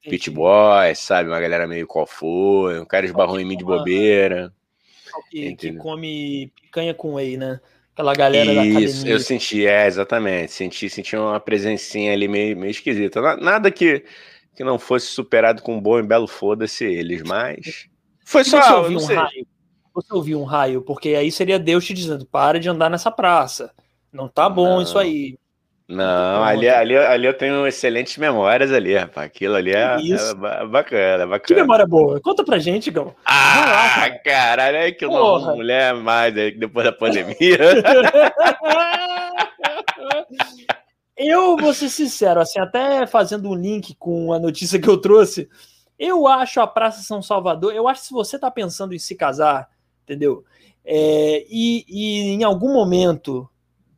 Pit Boy, sabe? Uma galera meio qual foi, um cara esbarrou em mim de bobeira. Que, que, come picanha com whey, né? Aquela galera Isso, da academia. eu senti, é, exatamente. Senti, senti uma presencinha ali meio, meio esquisita. Nada que, que não fosse superado com um bom e belo foda-se eles, mas. Foi só. Você ouviu, um raio, você ouviu um raio, porque aí seria Deus te dizendo: para de andar nessa praça. Não tá bom não. isso aí. Não, ali, ali, ali eu tenho excelentes memórias ali, rapaz. Aquilo ali é, é bacana, bacana. Que memória boa. Conta pra gente, Gão. Ah, lá, caralho, é que eu Porra. não mulher mais depois da pandemia. eu vou ser sincero, assim, até fazendo um link com a notícia que eu trouxe, eu acho a Praça São Salvador, eu acho que se você tá pensando em se casar, entendeu? É, e, e em algum momento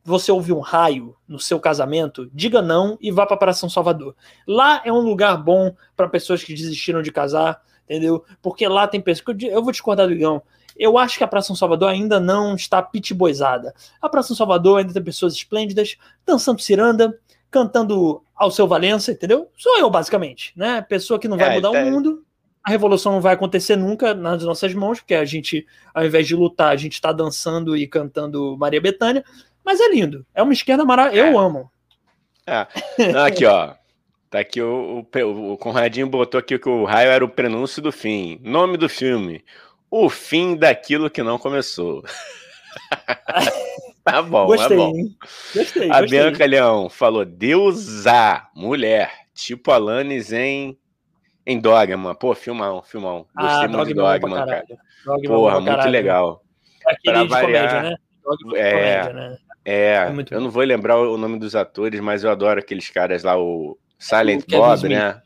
você ouve um raio no seu casamento, diga não e vá para São Salvador. Lá é um lugar bom para pessoas que desistiram de casar, entendeu? Porque lá tem pessoas. Eu vou discordar do Igão. Eu acho que a Praça São Salvador ainda não está pitboizada. A Praça São Salvador ainda tem pessoas esplêndidas, dançando ciranda, cantando ao seu Valença, entendeu? Sou eu, basicamente, né? Pessoa que não vai é, mudar é... o mundo. A revolução não vai acontecer nunca nas nossas mãos, porque a gente, ao invés de lutar, a gente está dançando e cantando Maria Bethânia. Mas é lindo. É uma esquerda maravilhosa. Eu é. amo. É. Não, aqui, ó. Tá aqui o, o, o Conradinho botou aqui que o raio era o prenúncio do fim. Nome do filme: O fim daquilo que não começou. tá bom, gostei, tá bom. Gostei, a gostei. Bianca Leão falou: Deusa, mulher, tipo Alanis em Em Dogma, pô, filmão, filmão. Gostei ah, muito de Dogma, cara. Dogma Porra, muito legal. É aquele pra de variar, comédia, né? Dogma é, comédia, né? É, é eu não vou lembrar o nome dos atores, mas eu adoro aqueles caras lá, o Silent o Bob, Smith. né?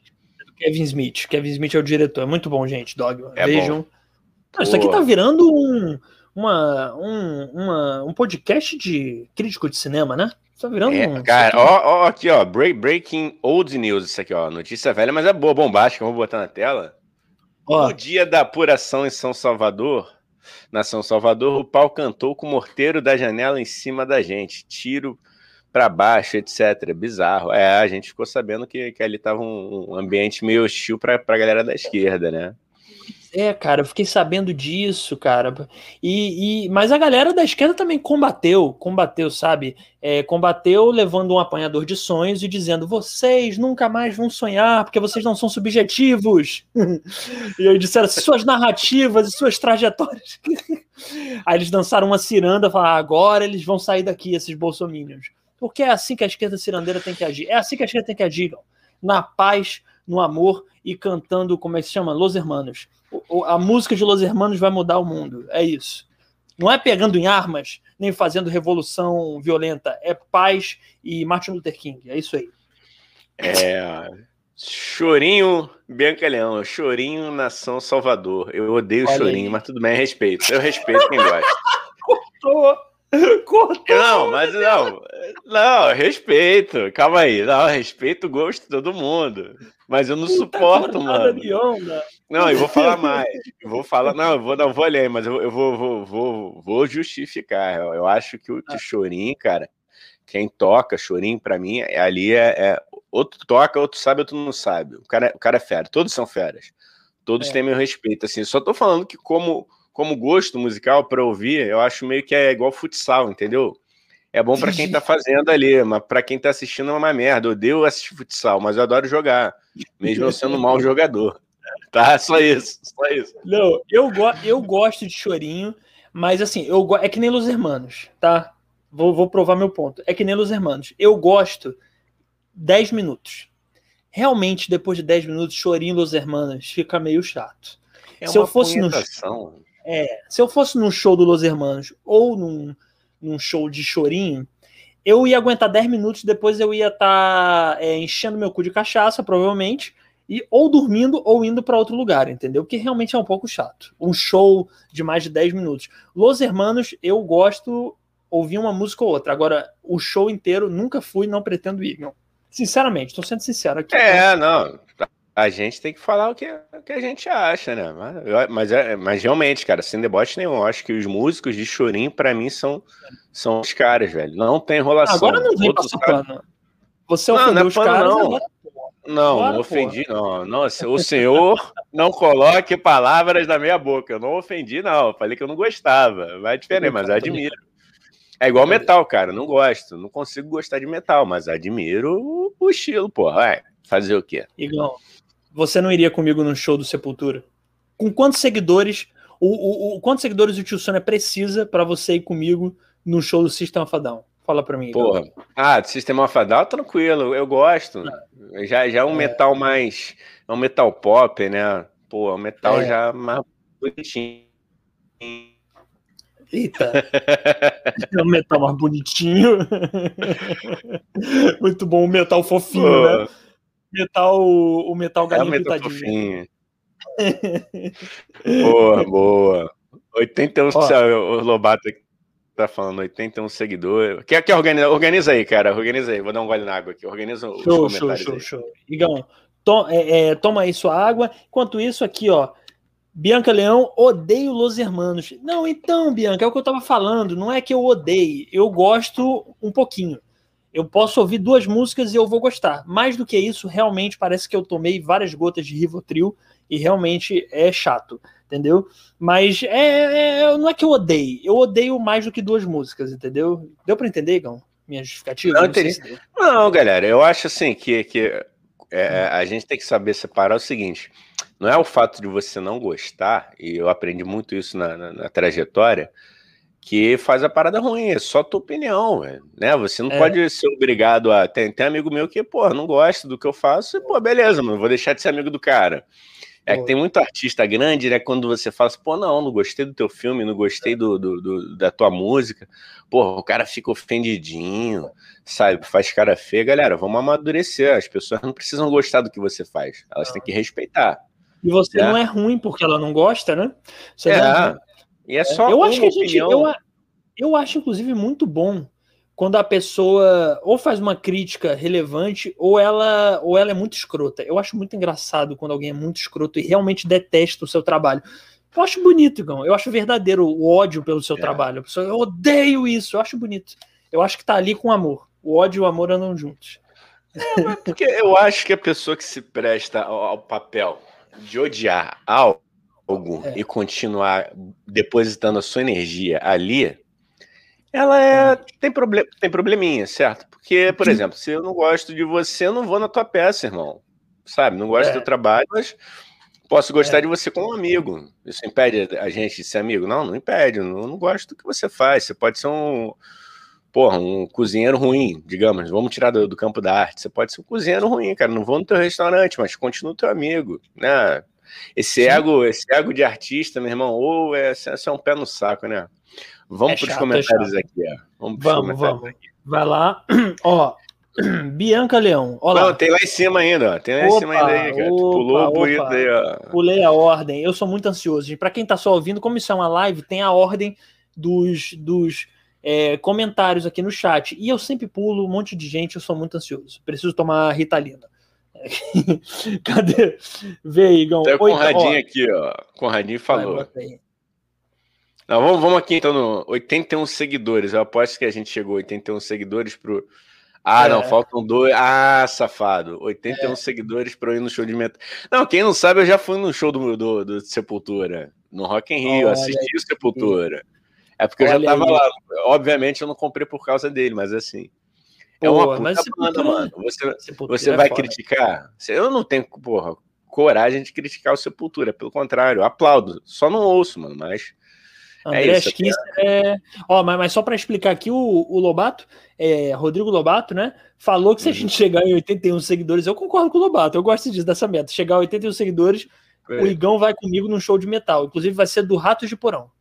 Kevin Smith. Kevin Smith é o diretor. É muito bom, gente. Dogma. É Vejam. Não, isso aqui tá virando um, uma, um, uma, um podcast de crítico de cinema, né? Tá virando é, um. Cara, ó, ó, aqui, ó. Breaking Old News, isso aqui, ó. Notícia velha, mas é boa, bombástica. Vou botar na tela. Ó. No dia da apuração em São Salvador, na São Salvador, o pau cantou com o morteiro da janela em cima da gente. Tiro para baixo, etc. Bizarro. É, a gente ficou sabendo que, que ali tava um, um ambiente meio hostil para a galera da esquerda, né? É, cara, eu fiquei sabendo disso, cara. E, e, mas a galera da esquerda também combateu, combateu, sabe? É, combateu levando um apanhador de sonhos e dizendo: vocês nunca mais vão sonhar porque vocês não são subjetivos. e aí disseram suas narrativas e suas trajetórias. aí eles dançaram uma ciranda, falaram: agora eles vão sair daqui, esses bolsominions. Porque é assim que a esquerda cirandeira tem que agir. É assim que a esquerda tem que agir, na paz, no amor e cantando, como é que se chama? Los Hermanos. A música de Los Hermanos vai mudar o mundo. É isso. Não é pegando em armas, nem fazendo revolução violenta. É paz e Martin Luther King. É isso aí. É. Chorinho Bianca Leão, Chorinho Nação Salvador. Eu odeio Olha Chorinho, aí. mas tudo bem, respeito. Eu respeito quem gosta. Cortou. Cortou. Não, mas não. Não, respeito. Calma aí. Não, respeito o gosto de todo mundo. Mas eu não Puta suporto, mano. Não, eu vou falar mais. Eu vou falar. Não, eu vou, não, vou mas eu, eu vou, vou, vou, vou justificar. Eu, eu acho que o ah. Chorim, cara, quem toca Chorim, pra mim, é, ali é, é, Outro toca, outro sabe, outro não sabe. O cara, o cara é fera. Todos são feras. Todos é. têm meu respeito. Assim, só tô falando que, como como gosto musical para ouvir, eu acho meio que é igual futsal, entendeu? É bom para quem tá fazendo ali, mas para quem tá assistindo é uma merda. Eu odeio assistir futsal, mas eu adoro jogar, mesmo eu sendo um mau jogador. Tá? Só isso, só isso. Não, eu, go eu gosto de chorinho, mas assim, eu é que nem Los Hermanos, tá? Vou, vou provar meu ponto. É que nem Los Hermanos. Eu gosto 10 minutos. Realmente, depois de 10 minutos, chorinho Los Hermanos fica meio chato. É Se eu fosse no é, se eu fosse num show do Los Hermanos ou num, num show de chorinho, eu ia aguentar 10 minutos, depois eu ia estar tá, é, enchendo meu cu de cachaça, provavelmente, e ou dormindo ou indo para outro lugar, entendeu? Porque realmente é um pouco chato. Um show de mais de 10 minutos. Los Hermanos, eu gosto ouvir uma música ou outra. Agora, o show inteiro nunca fui, não pretendo ir. Não. Sinceramente, estou sendo sincero aqui. É, tá? não a gente tem que falar o que, o que a gente acha, né? Mas, mas, é, mas realmente, cara, sem deboche nenhum, eu acho que os músicos de Chorim, para mim, são, são os caras, velho. Não tem enrolação. Agora não vem passar pano. Você ofendeu não, não é os caras, não. Agora... Não, não ofendi, não. não. O senhor não coloque palavras na minha boca. Eu não ofendi, não. Falei que eu não gostava. Vai diferente, mas eu admiro. É igual metal, cara. Não gosto. Não consigo gostar de metal, mas admiro o estilo, pô. Vai fazer o quê? Igual. Você não iria comigo no show do Sepultura? Com quantos seguidores, o, o, o quantos seguidores o Tio Sônia precisa para você ir comigo no show do System of a Down? Fala para mim. Porra. Ah, do System of a Down, tranquilo, eu gosto. Ah. Já, já é um é. metal mais. É um metal pop, né? Pô, é um metal é. já mais bonitinho. Eita! é um metal mais bonitinho. Muito bom, um metal fofinho, Pô. né? metal, o metal galinha é metal pitadinho. boa, boa. 81, Ó, o Lobato tá falando 81 seguidores. Quer, quer organizar? Organiza aí, cara. Organiza aí. Vou dar um gole na água aqui. Organiza os show, comentários. Show, show, show. Igão, to, é, é, toma aí sua água. Enquanto isso, aqui, ó. Bianca Leão, odeio Los Hermanos. Não, então, Bianca, é o que eu tava falando. Não é que eu odeie. Eu gosto um pouquinho. Eu posso ouvir duas músicas e eu vou gostar. Mais do que isso, realmente parece que eu tomei várias gotas de Rivotril e realmente é chato, entendeu? Mas é, é, é não é que eu odeio, eu odeio mais do que duas músicas, entendeu? Deu para entender, Gão? Minha justificativa? Não, não, se não, galera, eu acho assim que, que é, a gente tem que saber separar o seguinte: não é o fato de você não gostar, e eu aprendi muito isso na, na, na trajetória que faz a parada ruim, é só tua opinião, né? Você não é. pode ser obrigado a. Tem, tem amigo meu que, pô, não gosta do que eu faço, e, pô, beleza, mano, vou deixar de ser amigo do cara. É que tem muito artista grande, né? Quando você fala assim, pô, não, não gostei do teu filme, não gostei do, do, do, da tua música. Pô, o cara fica ofendidinho, sabe? Faz cara feia. Galera, vamos amadurecer. As pessoas não precisam gostar do que você faz. Elas têm que respeitar. E você né? não é ruim porque ela não gosta, né? Você é, não... e é só eu acho que a gente, eu, eu acho, inclusive, muito bom quando a pessoa ou faz uma crítica relevante ou ela ou ela é muito escrota. Eu acho muito engraçado quando alguém é muito escroto e realmente detesta o seu trabalho. Eu acho bonito, Igão. Eu acho verdadeiro o ódio pelo seu é. trabalho. A pessoa, eu odeio isso. Eu acho bonito. Eu acho que tá ali com amor. O ódio e o amor andam juntos. É, porque eu acho que a pessoa que se presta ao, ao papel de odiar algo é. e continuar depositando a sua energia ali, ela é tem problema tem probleminha, certo? Porque, por exemplo, se eu não gosto de você, eu não vou na tua peça, irmão. Sabe? Não gosto é. do teu trabalho, mas posso gostar é. de você como amigo. Isso impede a gente de ser amigo? Não, não impede. Eu não gosto do que você faz. Você pode ser um porra, um cozinheiro ruim, digamos, vamos tirar do, do, campo da arte. Você pode ser um cozinheiro ruim, cara. Não vou no teu restaurante, mas continua teu amigo, né? Esse Sim. ego, esse ego de artista, meu irmão, ou é, é um pé no saco, né? Vamos é para os é comentários é aqui, ó. Vamos, vamos. vamos. Aqui. Vai lá. Ó, Bianca Leão. Olá. Não, tem lá em cima ainda, ó. Tem lá opa, em cima ainda aí, cara. Opa, pulou bonito aí, ó. Pulei a ordem. Eu sou muito ansioso. Para quem tá só ouvindo, como isso é uma live, tem a ordem dos, dos é, comentários aqui no chat. E eu sempre pulo um monte de gente, eu sou muito ansioso. Preciso tomar Ritalina. Cadê? Vê aí, Igão. Tem o Conradinho ó. aqui, ó. Conradinho falou. Vai, não, vamos, vamos aqui então no 81 seguidores. Eu aposto que a gente chegou a 81 seguidores pro. Ah, é. não, faltam dois. Ah, safado. 81 é. seguidores para eu ir no show de metal. Não, quem não sabe, eu já fui no show do, do, do Sepultura, no Rock in Rio, assisti o Sepultura. É porque Olha eu já tava aí. lá. Obviamente eu não comprei por causa dele, mas assim. É uma puta mas banda, mano. Você, você é vai criticar? Eu não tenho, porra, coragem de criticar o Sepultura. Pelo contrário, aplaudo. Só não ouço, mano, mas André é Kisser é. Ó, mas, mas só para explicar aqui, o, o Lobato, é, Rodrigo Lobato, né? Falou que se a uhum. gente chegar em 81 seguidores, eu concordo com o Lobato, eu gosto disso, dessa meta. Chegar a 81 seguidores, é. o Igão vai comigo num show de metal. Inclusive, vai ser do Ratos de Porão.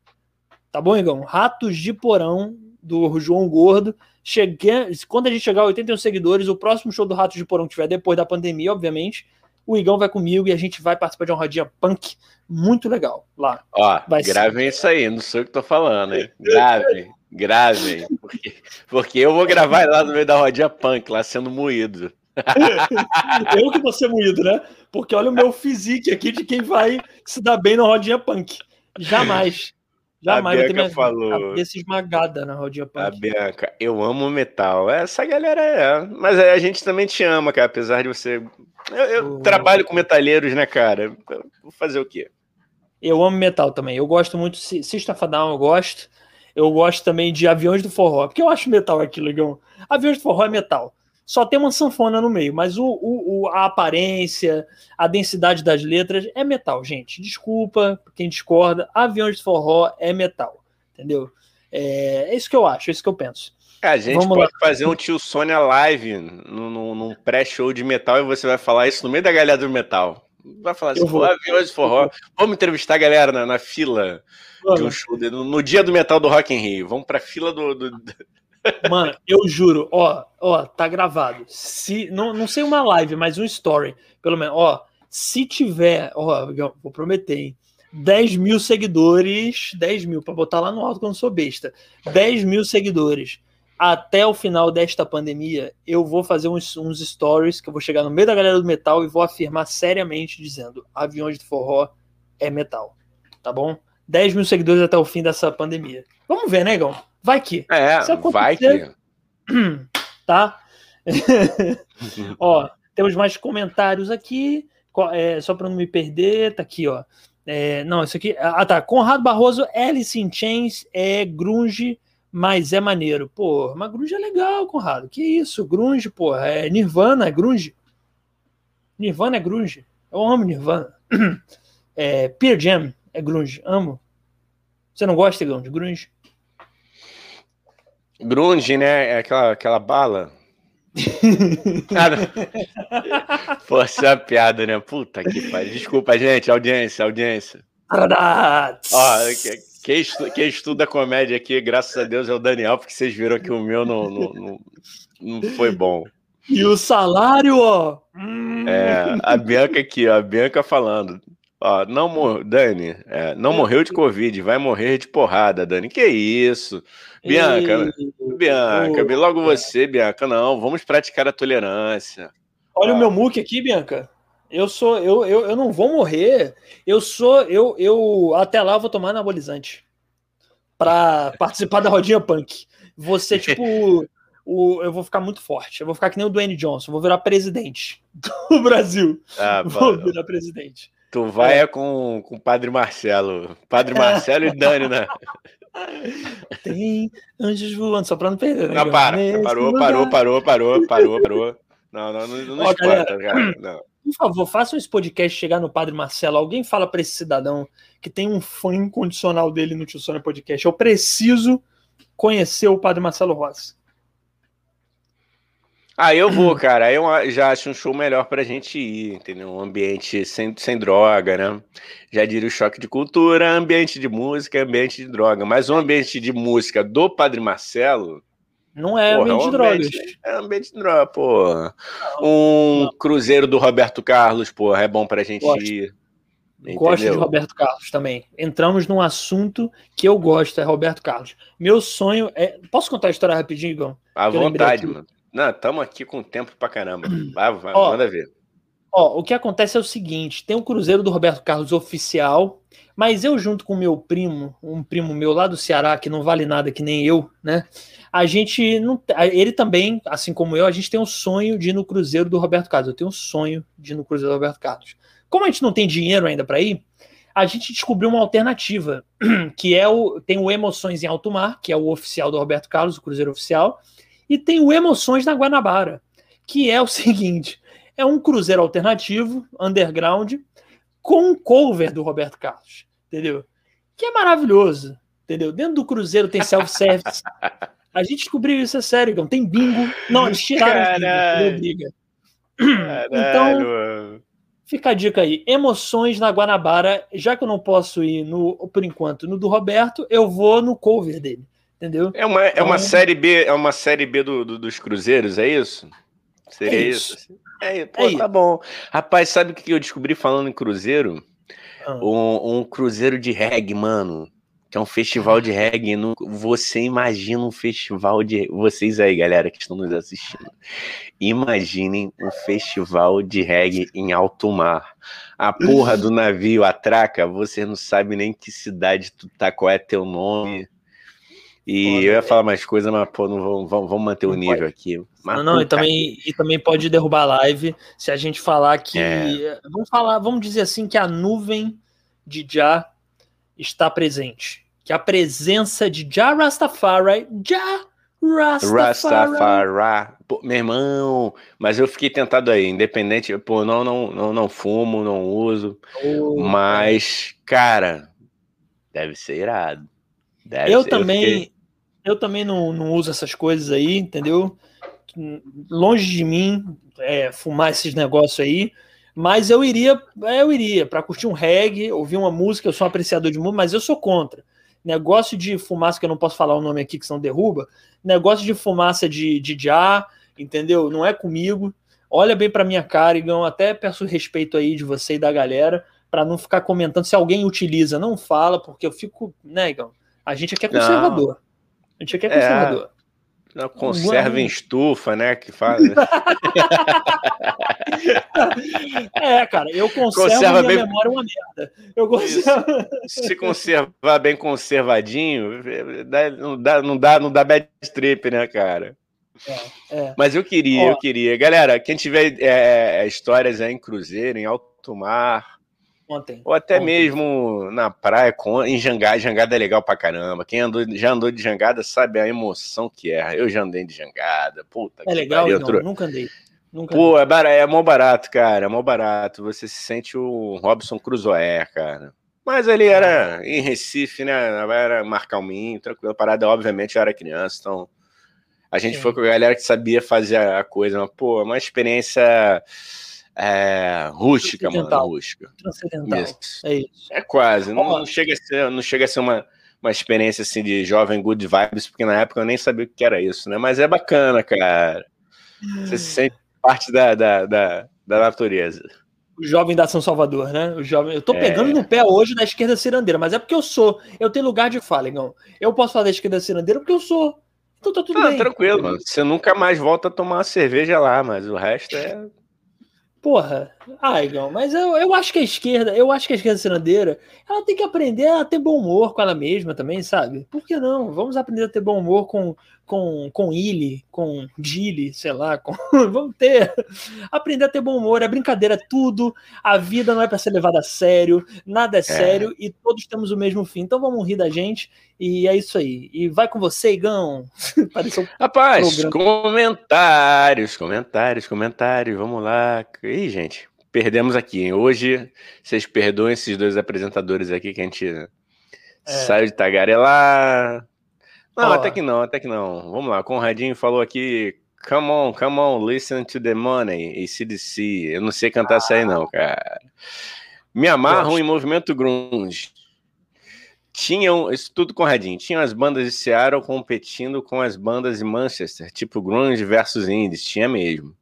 Tá bom, Igão? Ratos de Porão, do João Gordo. Cheguei, quando a gente chegar a 81 seguidores, o próximo show do Ratos de Porão que tiver depois da pandemia, obviamente, o Igão vai comigo e a gente vai participar de uma rodinha punk muito legal lá. Ó, vai gravem ser. isso aí, não sei o que tô falando, hein? Gravem, gravem. Porque, porque eu vou gravar lá no meio da rodinha punk, lá sendo moído. eu que vou ser moído, né? Porque olha o meu physique aqui de quem vai se dar bem na rodinha punk. Jamais. Jamais a Bianca falou. cabeça esmagada na rodinha punk. A Bianca, eu amo metal. Essa galera é. Mas a gente também te ama, cara. Apesar de você eu, eu trabalho com metalheiros, né, cara? Vou fazer o quê? Eu amo metal também. Eu gosto muito. System of Down eu gosto. Eu gosto também de Aviões do Forró. Porque eu acho metal aquilo, legal. Aviões do Forró é metal. Só tem uma sanfona no meio, mas o, o, a aparência, a densidade das letras é metal, gente. Desculpa quem discorda. Aviões do Forró é metal. Entendeu? É, é isso que eu acho, é isso que eu penso. É, a gente Vamos pode lá. fazer um tio Sônia live num, num pré-show de metal e você vai falar isso no meio da galera do metal. Vai falar assim, vou. aviões de forró. Vamos entrevistar a galera na, na fila Mano. de um show, de, no, no, dia do metal do Rock in Rio. Vamos pra fila do... do... Mano, eu juro, ó, ó, tá gravado. Se, não, não sei uma live, mas um story, pelo menos, ó, se tiver, ó, vou prometer, hein? 10 mil seguidores, 10 mil, pra botar lá no alto não sou besta. 10 mil seguidores até o final desta pandemia, eu vou fazer uns, uns, stories que eu vou chegar no meio da galera do metal e vou afirmar seriamente dizendo: aviões de forró é metal. Tá bom? 10 mil seguidores até o fim dessa pandemia. Vamos ver, né, Gão? Vai que. É, vai que. Tá? ó, temos mais comentários aqui. É, só para não me perder, tá aqui, ó. É, não, isso aqui. Ah, tá. Conrado Barroso, Alice in Chains é grunge mas é maneiro. Pô, mas grunge é legal, Conrado. Que isso? Grunge, pô, é Nirvana, é grunge. Nirvana é grunge. Eu amo Nirvana. É, Pearl Jam é grunge. Amo. Você não gosta, de grunge? Grunge, né? É aquela, aquela bala. Força a piada, né? Puta que pariu. Desculpa, gente. Audiência, audiência. Ó, quem, estuda, quem estuda comédia aqui, graças a Deus, é o Daniel, porque vocês viram que o meu não, não, não, não foi bom. E o salário, ó. É, a Bianca aqui, ó, a Bianca falando. Ó, não mor... Dani, é, não morreu de Covid, vai morrer de porrada, Dani. Que isso? Bianca, Ei, Bianca, oh, logo você, Bianca, não, vamos praticar a tolerância. Olha ah. o meu muque aqui, Bianca. Eu sou, eu, eu, eu não vou morrer. Eu sou, eu, eu até lá eu vou tomar anabolizante para participar da rodinha punk. Você tipo o, eu vou ficar muito forte. Eu vou ficar que nem o Dwayne Johnson. Vou virar presidente do Brasil. Ah, vou virar presidente. Tu vai é. com, com o Padre Marcelo. Padre Marcelo e Dani, né? Tem anjos voando, só pra não perder. Né? Não, para. Parou, parou, parou, parou, parou, parou. Não, não, não, não Ó, espanta, cara. Não. Por favor, façam esse podcast chegar no Padre Marcelo. Alguém fala para esse cidadão que tem um fã incondicional dele no Tio Sônia Podcast. Eu preciso conhecer o Padre Marcelo Rossi. Ah, eu vou, cara. Eu já acho um show melhor pra gente ir, entendeu? Um ambiente sem, sem droga, né? Já diria o choque de cultura, ambiente de música, ambiente de droga. Mas o ambiente de música do Padre Marcelo. Não é porra, ambiente um de drogas. É ambiente de droga, pô. Um cruzeiro do Roberto Carlos, porra, é bom pra gente Gosto. ir. Entendeu? Gosto de Roberto Carlos também. Entramos num assunto que eu gosto, é Roberto Carlos. Meu sonho é. Posso contar a história rapidinho, Igor? À vontade, mano. Não, estamos aqui com tempo pra caramba. Vai, vai, ó, manda ver. Ó, o que acontece é o seguinte: tem o um Cruzeiro do Roberto Carlos oficial, mas eu, junto com meu primo, um primo meu lá do Ceará, que não vale nada que nem eu, né? A gente não. Ele também, assim como eu, a gente tem um sonho de ir no Cruzeiro do Roberto Carlos. Eu tenho um sonho de ir no Cruzeiro do Roberto Carlos. Como a gente não tem dinheiro ainda para ir, a gente descobriu uma alternativa, que é o. Tem o Emoções em Alto Mar, que é o oficial do Roberto Carlos, o Cruzeiro Oficial e tem o Emoções na Guanabara, que é o seguinte: é um cruzeiro alternativo, underground, com um cover do Roberto Carlos, entendeu? Que é maravilhoso, entendeu? Dentro do cruzeiro tem self-service. A gente descobriu isso, é sério, então. Tem bingo. Não, eles tiraram o bingo, Então, fica a dica aí. Emoções na Guanabara. Já que eu não posso ir, no, por enquanto, no do Roberto, eu vou no cover dele entendeu? É uma, é uma então, série B, é uma série B do, do dos Cruzeiros, é isso? Seria é isso? isso? É, pô, é tá bom. Rapaz, sabe o que eu descobri falando em Cruzeiro? Ah. Um, um Cruzeiro de reggae, mano. Que é um festival de reggae. No, você imagina um festival de. Vocês aí, galera, que estão nos assistindo. Imaginem um festival de reggae em alto mar. A porra do navio atraca, você não sabe nem que cidade tu tá, qual é teu nome. E eu ia falar mais coisa, mas pô, não vamos, vamos manter o nível aqui. Mas, não, não, e também, e também pode derrubar a live se a gente falar que. É. Vamos falar, vamos dizer assim que a nuvem de Já está presente. Que a presença de Já Rastafari, Já Rastafari. Rastafari. Pô, meu irmão, mas eu fiquei tentado aí, independente, pô, não, não, não, não fumo, não uso. Oh, mas, cara, deve ser irado. Deve eu ser, também, eu, também não, não uso essas coisas aí, entendeu? Longe de mim é, fumar esses negócios aí. Mas eu iria, é, eu iria para curtir um reggae, ouvir uma música. Eu sou um apreciador de música, mas eu sou contra. Negócio de fumaça, que eu não posso falar o nome aqui, que senão derruba. Negócio de fumaça de, de já, entendeu? Não é comigo. Olha bem para minha cara, Igão. Até peço respeito aí de você e da galera, para não ficar comentando. Se alguém utiliza, não fala, porque eu fico, né, Igão? A gente aqui é conservador. Não. A gente aqui é, é conservador. É, não, conserva em estufa, né? Que faz. é, cara, eu conservo conserva minha bem... memória é uma merda. Eu conservo... Se conservar bem conservadinho, não dá, não dá, não dá bad trip, né, cara? É, é. Mas eu queria, Ó, eu queria. Galera, quem tiver é, histórias aí em cruzeiro, em alto mar, Ontem. Ou até Ontem. mesmo na praia, com, em jangada. Jangada é legal pra caramba. Quem andou, já andou de jangada sabe a emoção que é. Eu já andei de jangada. Puta é legal, não, outro... nunca andei. Nunca Pô, é, bar... é mó barato, cara. É mó barato. Você se sente o Robson Crusoe, cara. Mas ali era em Recife, né? Era mais calminho, tranquilo. A parada, obviamente, eu era criança, então A gente Sim. foi com a galera que sabia fazer a coisa, mas, pô, uma experiência é, rústica, mano. Rústica. Transcendental. Isso. É isso. É quase. Não, não, chega a ser, não chega a ser uma, uma experiência assim de jovem good vibes, porque na época eu nem sabia o que era isso, né? Mas é bacana, cara. Você se sente parte da, da, da, da natureza. O jovem da São Salvador, né? O jovem. Eu tô é. pegando no pé hoje da esquerda cirandeira, mas é porque eu sou. Eu tenho lugar de fala, Igão. Eu posso falar da esquerda cirandeira porque eu sou. Então tá tudo ah, bem. Tranquilo, mano. Você nunca mais volta a tomar uma cerveja lá, mas o resto é. Porra, ah, Igão, mas eu, eu acho que a esquerda, eu acho que a esquerda cirandeira, ela tem que aprender a ter bom humor com ela mesma também, sabe? Por que não? Vamos aprender a ter bom humor com, com, com Illy, com Gilly, sei lá, com... vamos ter, aprender a ter bom humor, é brincadeira tudo, a vida não é para ser levada a sério, nada é, é, sério e todos temos o mesmo fim, então vamos rir da gente e é isso aí. E vai com você, Igão. Rapaz, programa. comentários, comentários, comentários, vamos lá. Ih, gente, perdemos aqui, hein? Hoje, vocês perdoem esses dois apresentadores aqui que a gente é. saiu de tagarelar, não, até que não, até que não. Vamos lá, Conradinho falou aqui. Come on, come on, listen to the money e CDC. Eu não sei cantar ah. isso aí, não, cara. Me amarram em movimento grunge. Tinham, isso tudo Conradinho, tinham as bandas de Seattle competindo com as bandas de Manchester, tipo grunge versus indies, tinha mesmo.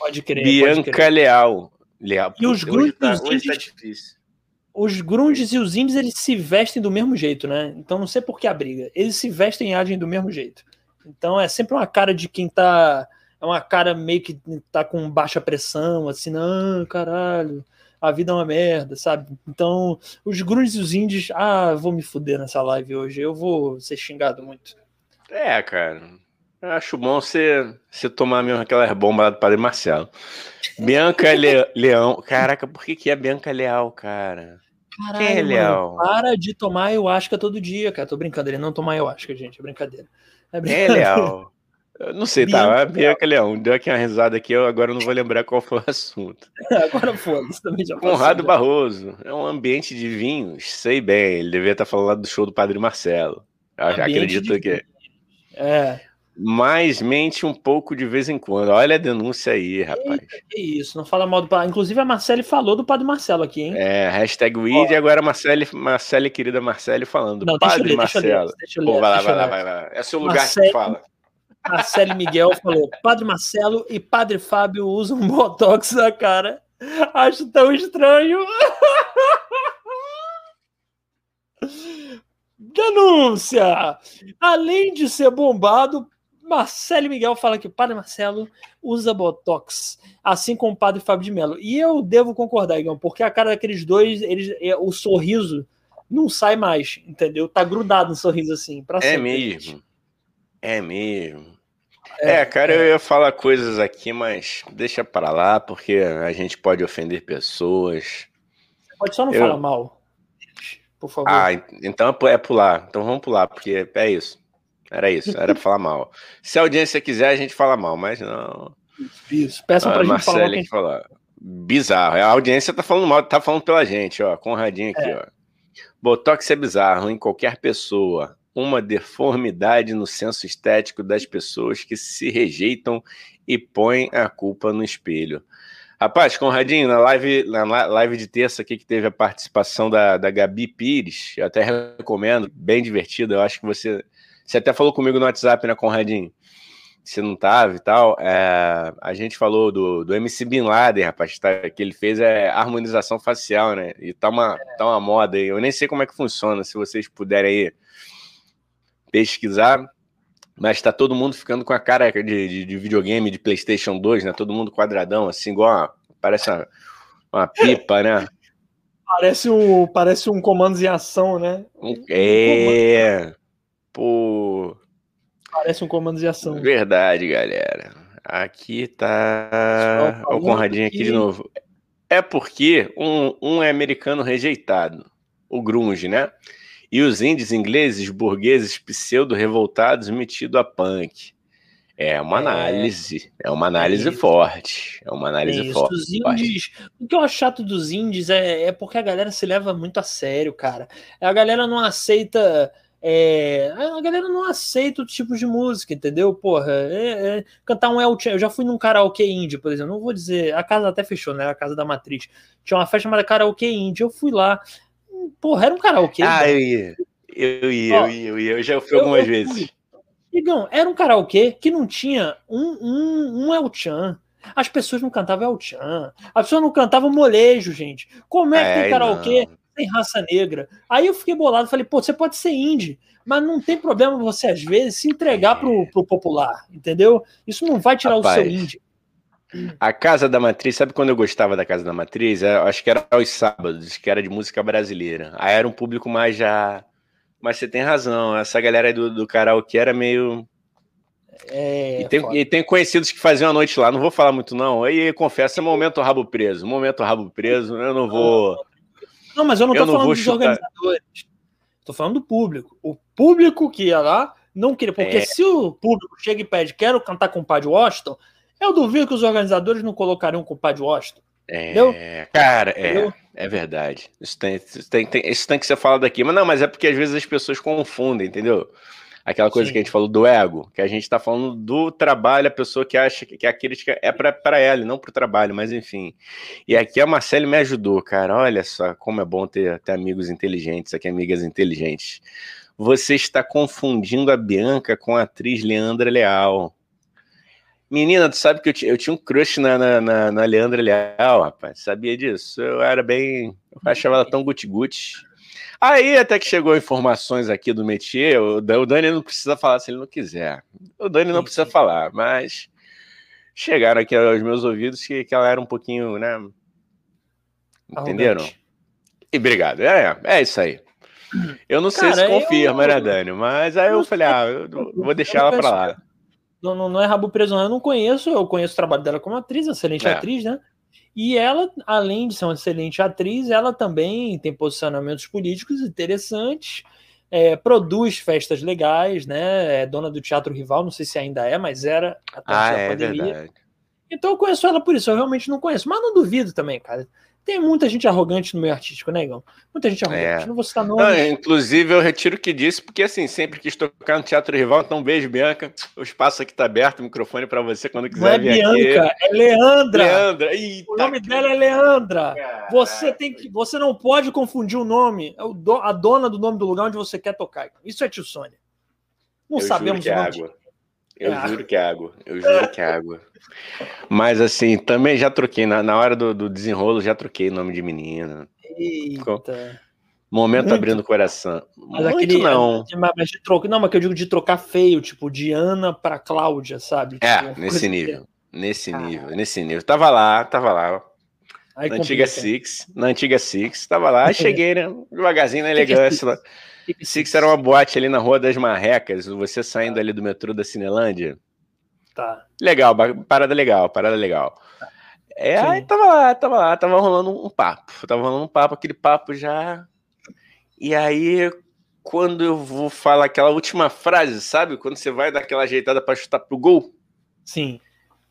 Pode crer. Bianca pode crer. Leal. Leal. E os grunge tá, hoje tá difícil os grunges e os indies eles se vestem do mesmo jeito, né? Então não sei por que a briga. Eles se vestem e agem do mesmo jeito. Então é sempre uma cara de quem tá. É uma cara meio que tá com baixa pressão, assim, não, caralho, a vida é uma merda, sabe? Então, os grunges e os indies, ah, vou me fuder nessa live hoje, eu vou ser xingado muito. É, cara. Eu acho bom você, você tomar mesmo aquela bomba do Padre Marcelo. Bianca Le, Leão. Caraca, por que, que é Bianca Leal, cara? Caralho, Quem é para de tomar ayahuasca todo dia, cara. Tô brincando, ele não toma ayahuasca, gente. É brincadeira. É brincadeira. É Leal? Eu não sei, tá? Bianca tá? Bianca Leão. Deu aqui uma risada aqui, eu agora não vou lembrar qual foi o assunto. agora foda-se, também já Conrado Barroso. É um ambiente de vinhos. Sei bem, ele devia estar falando do show do Padre Marcelo. Eu acredito que. É mas mente um pouco de vez em quando. Olha a denúncia aí, rapaz. Eita, que isso, não fala mal do Padre. Inclusive a Marcele falou do Padre Marcelo aqui, hein? É, hashtag weed, e agora Marcele, Marcele, querida Marcele, falando. Não, Padre ler, Marcelo. Deixa eu ler, Pô, vai lá, vai lá, vai lá. É seu lugar Marcele, que fala. Marcele Miguel falou: Padre Marcelo e Padre Fábio usam botox na cara. Acho tão estranho. Denúncia! Além de ser bombado, Marcelo Miguel fala que o padre Marcelo usa Botox, assim como o padre Fábio de Mello. E eu devo concordar, Igão, porque a cara daqueles dois, eles, é, o sorriso não sai mais, entendeu? Tá grudado no sorriso assim. Pra é mesmo. É mesmo. É, é cara, é. eu ia falar coisas aqui, mas deixa para lá, porque a gente pode ofender pessoas. Pode só não eu... falar mal, por favor. Ah, então é pular. Então vamos pular, porque é isso. Era isso, era pra falar mal. Se a audiência quiser, a gente fala mal, mas não. Isso, peçam pra ah, gente falar. Que falar. Bizarro. A audiência tá falando mal, tá falando pela gente, ó. Conradinho aqui, é. ó. Botox é bizarro em qualquer pessoa. Uma deformidade no senso estético das pessoas que se rejeitam e põem a culpa no espelho. Rapaz, Conradinho, na live, na live de terça aqui que teve a participação da, da Gabi Pires, eu até recomendo, bem divertido. Eu acho que você você até falou comigo no WhatsApp, né, Conradinho? Você não tava e tal. É, a gente falou do, do MC Bin Laden, rapaz, tá, que ele fez é harmonização facial, né? E tá uma, tá uma moda aí. Eu nem sei como é que funciona, se vocês puderem aí pesquisar. Mas tá todo mundo ficando com a cara de, de, de videogame, de PlayStation 2, né? Todo mundo quadradão, assim, igual uma, parece uma, uma pipa, né? Parece um, parece um comandos em ação, né? É. Parece um comando de ação. Verdade, galera. Aqui tá. Olha o Conradinho aqui de novo. É porque um, um é americano rejeitado, o grunge, né? E os índios ingleses, burgueses, pseudo-revoltados, metido a punk. É uma é. análise, é, é uma análise é forte. É uma análise é forte. Os indies, o que eu acho chato dos indies é, é porque a galera se leva muito a sério, cara. A galera não aceita é, a galera não aceita o tipo de música, entendeu? Porra, é, é, cantar um El Chan. Eu já fui num karaokê indie, por exemplo. Não vou dizer. A casa até fechou, né? A casa da matriz. Tinha uma festa chamada karaokê indie. Eu fui lá. Porra, era um karaokê. Ah, eu ia. Eu ia, Ó, eu ia, eu ia. Eu já fui algumas eu vezes. Digão, era um karaokê que não tinha um, um, um El Chan. As pessoas não cantavam El Chan. As pessoas não cantavam molejo, gente. Como é que é, tem karaokê? Não tem raça negra. Aí eu fiquei bolado, falei, pô, você pode ser indie, mas não tem problema você, às vezes, se entregar pro, pro popular, entendeu? Isso não vai tirar Rapaz, o seu indie. A Casa da Matriz, sabe quando eu gostava da Casa da Matriz? Eu acho que era aos sábados, que era de música brasileira. Aí era um público mais já. Mas você tem razão, essa galera do, do karaokê era meio. É, e, tem, e, tem, conhecidos que faziam a noite lá, não vou falar muito não. Aí confesso, é momento rabo preso, momento rabo preso, eu não vou. Não, mas eu não tô falando dos chutar. organizadores. Tô falando do público. O público que ia lá não queria. Porque é. se o público chega e pede, quero cantar com o Padre Washington, eu duvido que os organizadores não colocariam com o Padre Washington. É, entendeu? cara, é, é verdade. Isso tem, isso, tem, tem, isso tem que ser falado aqui. Mas não, mas é porque às vezes as pessoas confundem, entendeu? Aquela coisa Sim. que a gente falou do ego, que a gente está falando do trabalho, a pessoa que acha que a crítica é para ela, não para o trabalho, mas enfim. E aqui a Marcele me ajudou, cara. Olha só como é bom ter, ter amigos inteligentes aqui, amigas inteligentes. Você está confundindo a Bianca com a atriz Leandra Leal. Menina, tu sabe que eu, eu tinha um crush na, na, na, na Leandra Leal, rapaz. Sabia disso? Eu era bem. Eu achava ela tão guti-guti. Aí até que chegou informações aqui do métier, o Dani não precisa falar se ele não quiser. O Dani não precisa falar, mas chegaram aqui aos meus ouvidos que, que ela era um pouquinho, né? Entenderam? E obrigado. É, é isso aí. Eu não sei Cara, se confirma, eu... né, Dani? Mas aí eu falei, ah, eu vou deixar ela pra lá. Não, não, não é rabo preso, não. Eu não conheço, eu conheço o trabalho dela como atriz, excelente é. atriz, né? E ela, além de ser uma excelente atriz, ela também tem posicionamentos políticos interessantes, é, produz festas legais, né? É dona do Teatro Rival, não sei se ainda é, mas era até ah, a é pandemia. Verdade. Então eu conheço ela por isso, eu realmente não conheço, mas não duvido também, cara. Tem muita gente arrogante no meio artístico, né, Igão? Muita gente arrogante. É. Não vou citar nomes. Não, inclusive, eu retiro o que disse, porque assim, sempre quis tocar no Teatro Rival, então beijo, Bianca. O espaço aqui tá aberto, o microfone para você quando quiser Não é vir Bianca, aqui. é Leandra. Leandra. Eita, o nome que... dela é Leandra. Caraca. Você tem que, você não pode confundir o nome, é a dona do nome do lugar onde você quer tocar. Isso é Tio Sônia. Não eu sabemos o nome. É. Eu é. juro que é água. Eu juro que é água. Mas assim, também já troquei. Na, na hora do, do desenrolo, já troquei nome de menina. Eita. Momento Muito. abrindo o coração. Mas Muito aquele, não. Mas de não, mas que eu digo de trocar feio, tipo, de Ana pra Cláudia, sabe? É, tipo, nesse nível. Nesse nível, nesse nível. Tava lá, tava lá. Aí na antiga Six, na antiga Six, tava lá, cheguei, né? Devagarzinho na elegância lá. Six era uma boate ali na Rua das Marrecas, você saindo tá. ali do metrô da Cinelândia. Tá. Legal, parada legal, parada legal. Tá. É, aí tava lá, tava lá, tava rolando um papo. Tava rolando um papo, aquele papo já. E aí, quando eu vou falar aquela última frase, sabe? Quando você vai dar aquela ajeitada para chutar pro gol. Sim.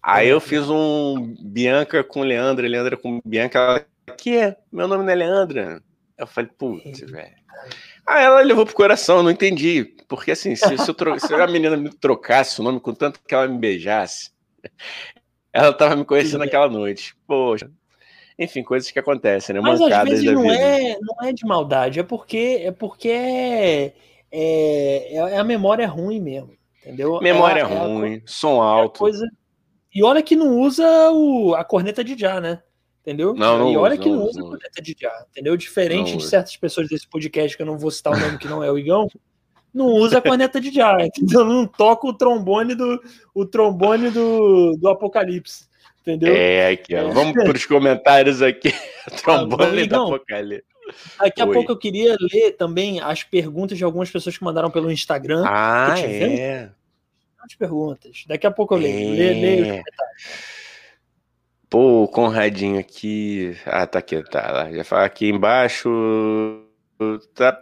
Aí eu fiz um Bianca com Leandra, Leandra com Bianca. Ela, que é? Meu nome não é Leandra. Eu falei, putz, velho. Ah, ela levou pro coração, não entendi. Porque assim, se, se, tro... se a menina me trocasse o nome com tanto que ela me beijasse, ela tava me conhecendo aquela noite. Poxa. Enfim, coisas que acontecem, né? Mas às vezes não é, não é de maldade, é porque é porque é, é, é a memória é ruim mesmo, entendeu? Memória é, ruim, é a, som alto. Coisa... E olha que não usa o, a corneta de já, né? Entendeu? Não, não e olha uso, que não, usa não coleta de já, entendeu? Diferente não de certas pessoas desse podcast, que eu não vou citar o nome que não é o Igão, não usa a corneta de já, entendeu? Não toca o trombone do o trombone do, do Apocalipse, entendeu? É, aqui, ó. É. Vamos para os comentários aqui. trombone ah, do Apocalipse. Daqui a Oi. pouco eu queria ler também as perguntas de algumas pessoas que mandaram pelo Instagram. Ah, é. As perguntas. Daqui a pouco eu leio. É. Leio, leio os comentários. Pô, o Conradinho aqui. Ah, tá aqui, tá lá. Já fala aqui embaixo. Tá,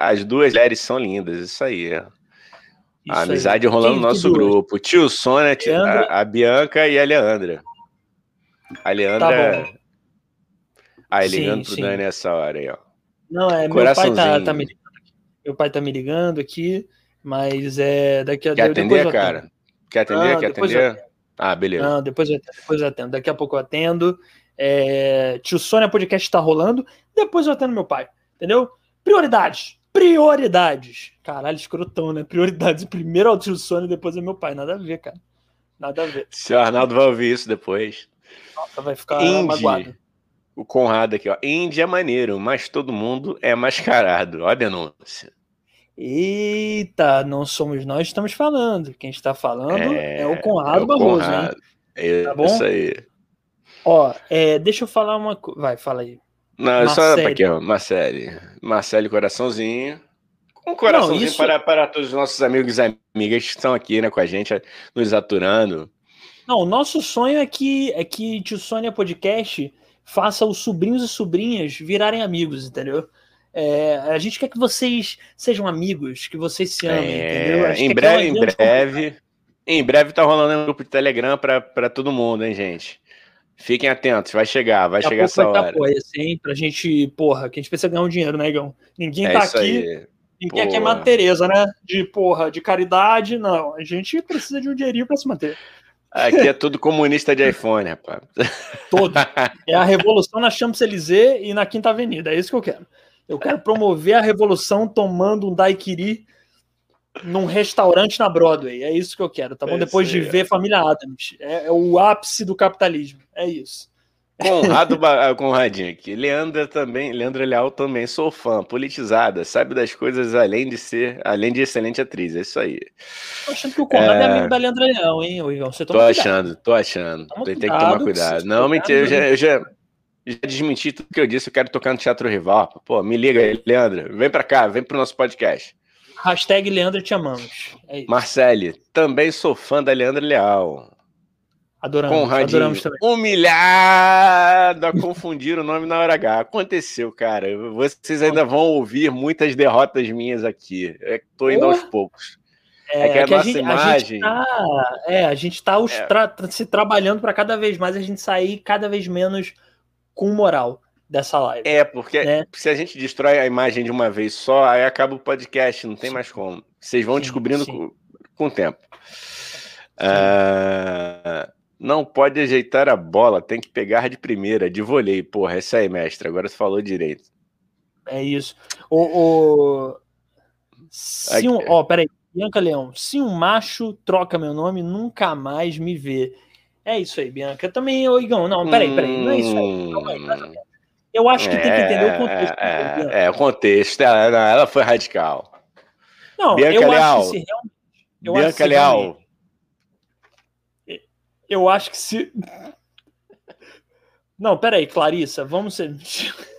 as duas mulheres são lindas, isso aí. Isso a amizade aí. rolando no nosso grupo. Tio Sônia, a, a, Bianca e a Leandra. A Leandra. Tá ah, ligando pro sim. Dani essa hora aí, ó. Não, é meu pai tá, tá me Meu pai tá me ligando aqui, mas é daqui a Quer atender, cara? Quer atender? Ah, Quer atender? Ah, beleza. Não, depois eu, atendo, depois eu atendo. Daqui a pouco eu atendo. É, Tio Sônia Podcast tá rolando. Depois eu atendo meu pai. Entendeu? Prioridades. Prioridades. Caralho, escrotão, né? Prioridades. Primeiro é o tio Sônia, depois é meu pai. Nada a ver, cara. Nada a ver. Se o Arnaldo vai ouvir isso depois. Nossa, vai ficar Indy. magoado. O Conrado aqui, ó. Indy é maneiro, mas todo mundo é mascarado. Ó a denúncia. Eita, não somos nós que estamos falando. Quem está falando é, o Conrado é o Barroso, hein? Conrado. É Tá bom? Isso aí. Ó, é, deixa eu falar uma coisa. Vai, fala aí. Não, é só Marcele. aqui, ó. Marcele. Marcele Coraçãozinho. Um coraçãozinho isso- para, para todos os nossos amigos e amigas que estão aqui, né, com a gente, nos aturando. Não, o nosso sonho é que, é que Tio Sônia Podcast faça os sobrinhos e sobrinhas virarem amigos, entendeu? É, a gente quer que vocês sejam amigos, que vocês se amem? É, em breve, em breve, em breve tá rolando um grupo de Telegram para todo mundo, hein, gente? Fiquem atentos, vai chegar, vai Daqui chegar essa estar hora. apoia, assim, pra gente, porra, que a gente precisa ganhar um dinheiro, né, Igão? Ninguém É tá aqui, aí. ninguém aqui é. Madre Teresa, né? De, porra, de caridade, não. A gente precisa de um dinheirinho pra se manter. Aqui é tudo comunista de iPhone, rapaz. Todo. É a revolução na Champs-Élysées e na Quinta Avenida, é isso que eu quero. Eu quero promover a revolução tomando um daiquiri num restaurante na Broadway. É isso que eu quero, tá bom? É Depois de aí, ver Família Adams. É, é o ápice do capitalismo. É isso. Conrado ah, Conradinho aqui. Leandra também, Leandra Leal também, sou fã, politizada, sabe das coisas além de ser, além de excelente atriz, é isso aí. Tô achando que o Conrado é, É. amigo da Leandra Leão, hein, ô Igão? Você Tô toma cuidado. achando, tô achando. Toma Tem que cuidado, tomar que cuidado. se Não, mentira, eu já, cuidado, eu já, já desmenti tudo que eu disse, eu quero tocar no Teatro Rival. Pô, me liga aí, Leandra, vem pra cá, vem pro nosso podcast. Hashtag Leandro te amamos. É. Marcele, também sou fã da Leandra Leal. Adoramos, Conradinho, adoramos também. humilhado a confundir o nome na hora H. Aconteceu, cara. Vocês ainda vão ouvir muitas derrotas minhas aqui. É que tô indo aos poucos. É que a nossa imagem- tá, é, a gente tá É. tra- se trabalhando para cada vez mais a gente sair cada vez menos com moral dessa live. É, porque Né? se a gente destrói a imagem de uma vez só, aí acaba o podcast, não tem mais como. Vocês vão Sim, descobrindo sim. com, com o tempo. Ah, não pode ajeitar a bola, tem que pegar de primeira, de voleio. Porra, essa aí, mestre. Agora você falou direito. É isso. O, o... Se um, ó, peraí, Bianca Leão, se um macho troca meu nome, nunca mais me vê. É isso aí, Bianca. Também, ô Igão, não, peraí, peraí, não é isso aí. Calma aí. Eu acho que tem que entender o contexto. É, Bianca. é, é, o contexto. Ela, ela foi radical. Não, Bianca eu Leal. acho que se realmente. eu acho que Bianca se Leal. Eu acho que se. Não, peraí, Clarissa, vamos ser.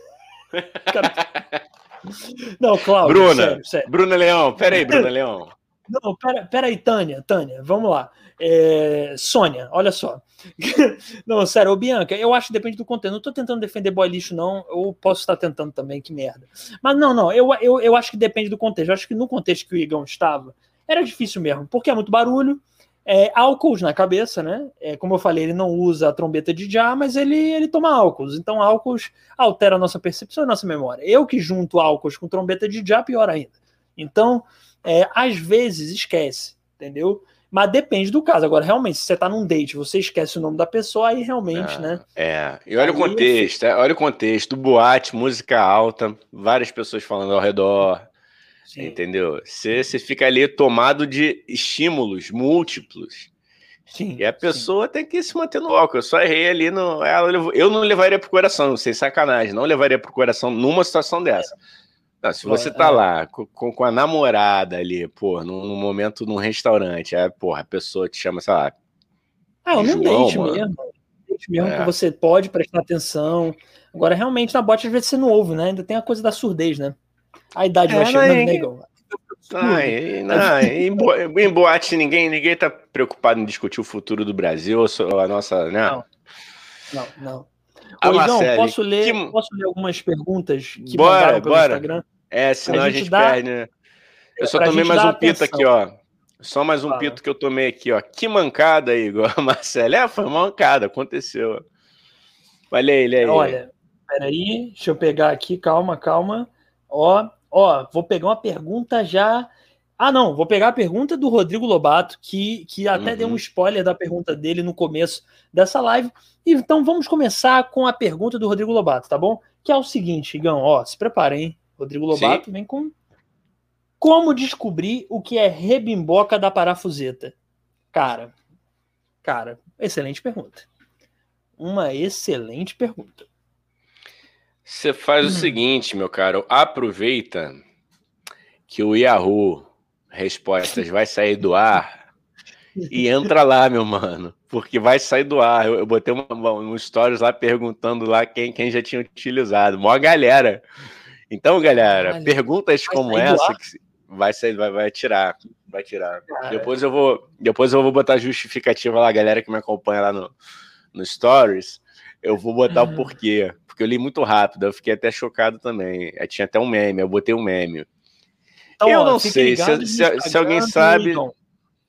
Não, Cláudio, Bruna. sério, sério. Bruna Leão, peraí, Bruna Leão. Não, pera, pera aí, Tânia, Tânia, vamos lá. É, Sônia, olha só. não, sério, ô Bianca, eu acho que depende do conteúdo. Não tô tentando defender boy lixo, não. Eu posso estar tentando também, que merda. Mas não, não, eu, eu, eu acho que depende do contexto. Eu acho que no contexto que o Igão estava, era difícil mesmo, porque é muito barulho. É, álcools na cabeça, né? É, como eu falei, ele não usa a trombeta de já, mas ele, ele toma álcools. Então, álcools altera a nossa percepção e a nossa memória. Eu que junto álcools com trombeta de já, pior ainda. Então, é, às vezes esquece, entendeu? Mas depende do caso. Agora, realmente, se você tá num date, você esquece o nome da pessoa, aí realmente, Ah, né? É, e olha o Aí, contexto, é, olha o contexto, boate, música alta, várias pessoas falando ao redor, Sim. entendeu? Você você fica ali tomado de estímulos múltiplos, Sim, e a sim. pessoa tem que se manter no álcool. Eu só errei ali no. Ela eu não levaria pro coração, sem sacanagem, não levaria pro coração numa situação dessa. Não, se você tá É. lá com, com- a namorada ali, pô, num, num momento num restaurante, aí, porra, a pessoa te chama, sei lá, Ah, João, date mano. mesmo. Date mesmo É. que você pode prestar atenção. Agora, realmente, na bote, às vezes você não ouve, né? Ainda tem a coisa da surdez, né? A idade É, vai chegando, né, e- não, em, bo- em boate ninguém, ninguém tá preocupado em discutir o futuro do Brasil, ou a nossa, né? Não. Não, não. A Marcele, posso ler, que- posso ler algumas perguntas que Bora, mandaram pelo bora. Instagram? É, senão a gente gente, dar- perde, né? Eu só tomei mais um pito atenção. aqui, ó. Só mais um Fala. pito que eu tomei aqui, ó. Que mancada, Igor. Marcelo, é, foi uma mancada, aconteceu. Olha aí, olha aí. Olha, peraí, deixa eu pegar aqui, calma, calma. Ó, Ó, vou pegar uma pergunta já. Ah, não, vou pegar a pergunta do Rodrigo Lobato, que, que até uhum. deu um uhum. spoiler da pergunta dele no começo dessa live. Então vamos começar com a pergunta do Rodrigo Lobato, tá bom? Que é o seguinte, Igão, ó, se preparem, hein? Rodrigo Lobato Sim. vem com. Como descobrir o que é rebimboca da parafuseta? Cara, cara, excelente pergunta. Uma excelente pergunta. Você faz o hum. seguinte, meu caro, aproveita que o Yahoo Respostas vai sair do ar e entra lá, meu mano, porque vai sair do ar. Eu, eu botei uma, um stories lá perguntando lá quem, quem já tinha utilizado. Mó galera. Então, galera, perguntas como essa que vai sair, vai, vai tirar, vai tirar. Depois eu vou, depois eu vou botar justificativa lá, galera que me acompanha lá no, no stories. Eu vou botar uhum. o porquê, porque eu li muito rápido, eu fiquei até chocado também. Eu tinha até um meme, eu botei um meme. Então, eu ó, não sei, se, se, se, alguém sabe.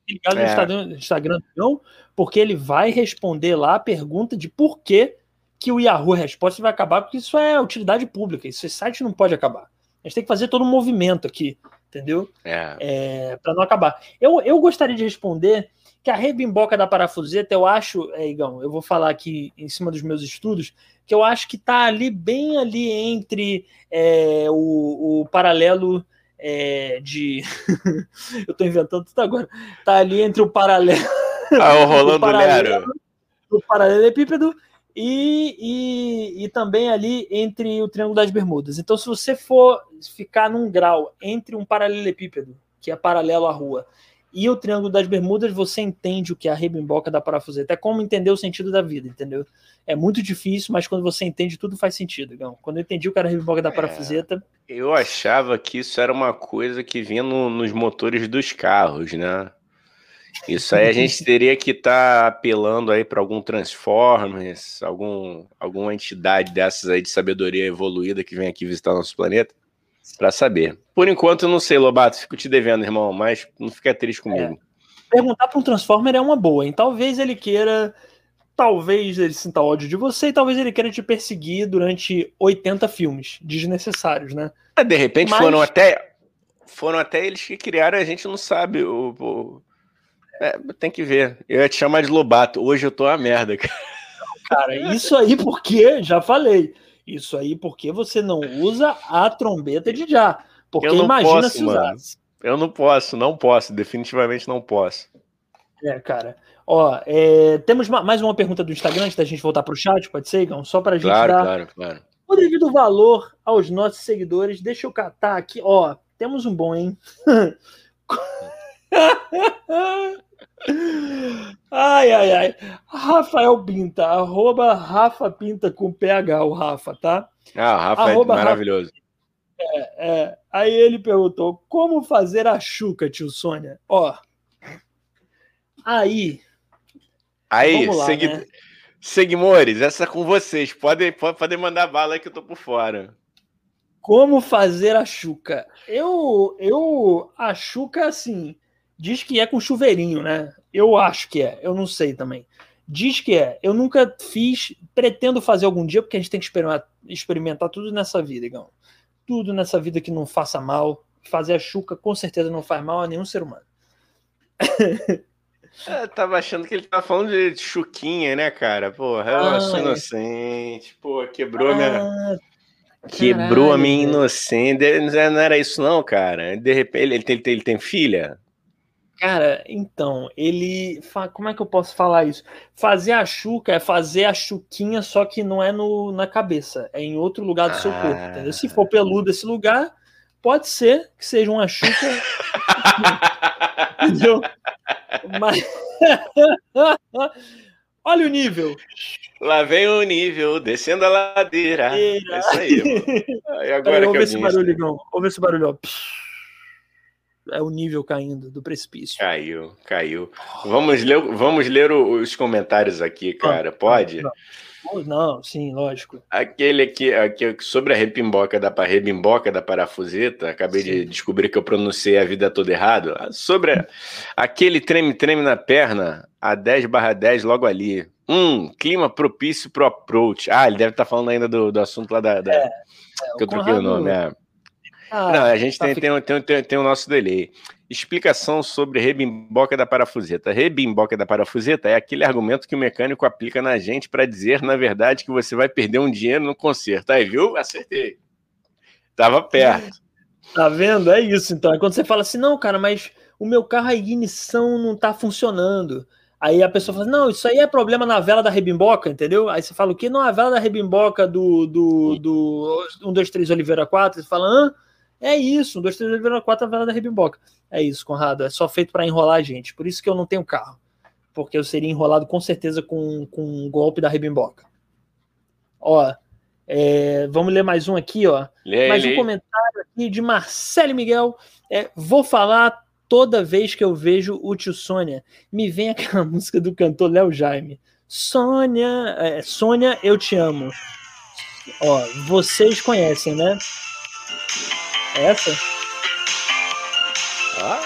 Ligado é. no Instagram, não, porque ele vai responder lá a pergunta de por que, que o Yahoo Resposta vai acabar, porque isso é utilidade pública, esse site não pode acabar. A gente tem que fazer todo um movimento aqui, entendeu? É. é para não acabar. Eu, eu gostaria de responder que a rebimboca da parafuseta, eu acho, é, Igão, eu vou falar aqui em cima dos meus estudos, que eu acho que está ali, bem ali entre é, o, o paralelo é, de. eu estou inventando tudo agora. Está ali entre o paralelo. Ah, o Rolando o paralelo, o paralelepípedo e, e, e também ali entre o Triângulo das Bermudas. Então, se você for ficar num grau entre um paralelepípedo, que é paralelo à rua, e o Triângulo das Bermudas, você entende o que é a rebimboca da parafuseta. É como entender o sentido da vida, entendeu? É muito difícil, mas quando você entende, tudo faz sentido. Não? Quando eu entendi o que era a rebimboca da é, parafuseta. Eu achava que isso era uma coisa que vinha no, nos motores dos carros, né? Isso aí a gente teria que estar tá apelando aí para algum Transformers, algum, alguma entidade dessas aí de sabedoria evoluída que vem aqui visitar nosso planeta para saber. Por enquanto, eu não sei, Lobato, fico te devendo, irmão, mas não fica triste comigo. É. Perguntar para um Transformer é uma boa, hein? Talvez ele queira. Talvez ele sinta ódio de você e talvez ele queira te perseguir durante 80 filmes desnecessários, né? É, de repente mas... foram até. Foram até eles que criaram, a gente não sabe. O, o... É, tem que ver. Eu ia te chamar de Lobato. Hoje eu tô uma merda, cara. Cara, isso aí porque, já falei, isso aí porque você não usa a trombeta de já. Porque imagina posso, se usasse. Eu não posso, não posso, definitivamente não posso. É, cara. Ó, é, temos mais uma pergunta do Instagram antes da gente voltar para o chat, pode ser, Igão? Só para a gente claro, dar claro, claro. o devido valor aos nossos seguidores. Deixa eu catar aqui. Ó, temos um bom, hein? Ai, ai, ai. Rafael Pinta, arroba Rafa Pinta com PH, o Rafa, tá? Ah, o Rafa é arroba é maravilhoso. Rafa... É, é. Aí ele perguntou: como fazer a chuca, tio Sônia? Ó. Aí. Aí, lá, segui... né? seguidores, essa é com vocês. Podem, podem mandar bala aí que eu tô por fora. Como fazer a chuca? Eu, eu, a chuca, assim, diz que é com chuveirinho, né? Eu acho que é, eu não sei também. Diz que é. Eu nunca fiz, pretendo fazer algum dia, porque a gente tem que experimentar, experimentar tudo nessa vida, Igão tudo nessa vida que não faça mal. Fazer a chuca com certeza não faz mal a nenhum ser humano. Eu tava achando que ele tava falando de chuquinha, né, cara? Porra, eu ah, sou é. inocente. Pô, quebrou ah, minha. Quebrou caralho, a minha inocência. Não era isso, não, cara. De repente, ele tem, ele tem filha? Cara, então, ele. Como é que eu posso falar isso? Fazer a chuca é fazer a chuquinha, só que não é no, na cabeça, é em outro lugar do seu corpo, entendeu? Se for peludo esse lugar, pode ser que seja uma chuca. entendeu? Mas. Olha o nível. Lá vem o nível, descendo a ladeira. É isso aí, mano. E agora Pera, vamos ver esse barulho, Vamos ver esse barulho, ó é o nível caindo do precipício. Caiu, caiu. Vamos ler, vamos ler os comentários aqui, cara. Pode? Não, não, sim, lógico. Aquele aqui, aqui sobre a repimboca da rebimboca da parafuseta, acabei sim. de descobrir que eu pronunciei a vida toda errado. Sobre a, aquele treme-treme na perna, a 10 barra 10 logo ali. Um, clima propício pro approach. Ah, ele deve estar tá falando ainda do, do assunto lá da. da é, é, que eu troquei o nome, é. Ah, não, a gente tá tem, tem, tem, tem, tem o nosso delay. Explicação sobre rebimboca da parafuseta. Rebimboca da parafuseta é aquele argumento que o mecânico aplica na gente para dizer, na verdade, que você vai perder um dinheiro no conserto. Aí, viu? Acertei. Tava perto. Tá vendo? É isso, então. É quando você fala assim, não, cara, mas o meu carro, a ignição não tá funcionando. Aí a pessoa fala, não, isso aí é problema na vela da rebimboca, entendeu? Aí você fala o quê? Não, a vela da rebimboca do, do, do 1, 2, 3 Oliveira 4. Você fala, hã? É isso, 1, 2, 3 Oliveira 4 a vela da rebimboca. É isso, Conrado, é só feito para enrolar a gente. Por isso que eu não tenho carro. Porque eu seria enrolado com certeza com, com um golpe da rebimboca. Ó, é, vamos ler mais um aqui, ó. Lê, mais um comentário aqui de Marcelo Miguel. É, vou falar toda vez que eu vejo o tio Sônia, me vem aquela música do cantor Léo Jaime. Sônia, é, Sônia, eu te amo. Ó, vocês conhecem, né? Essa? Ah?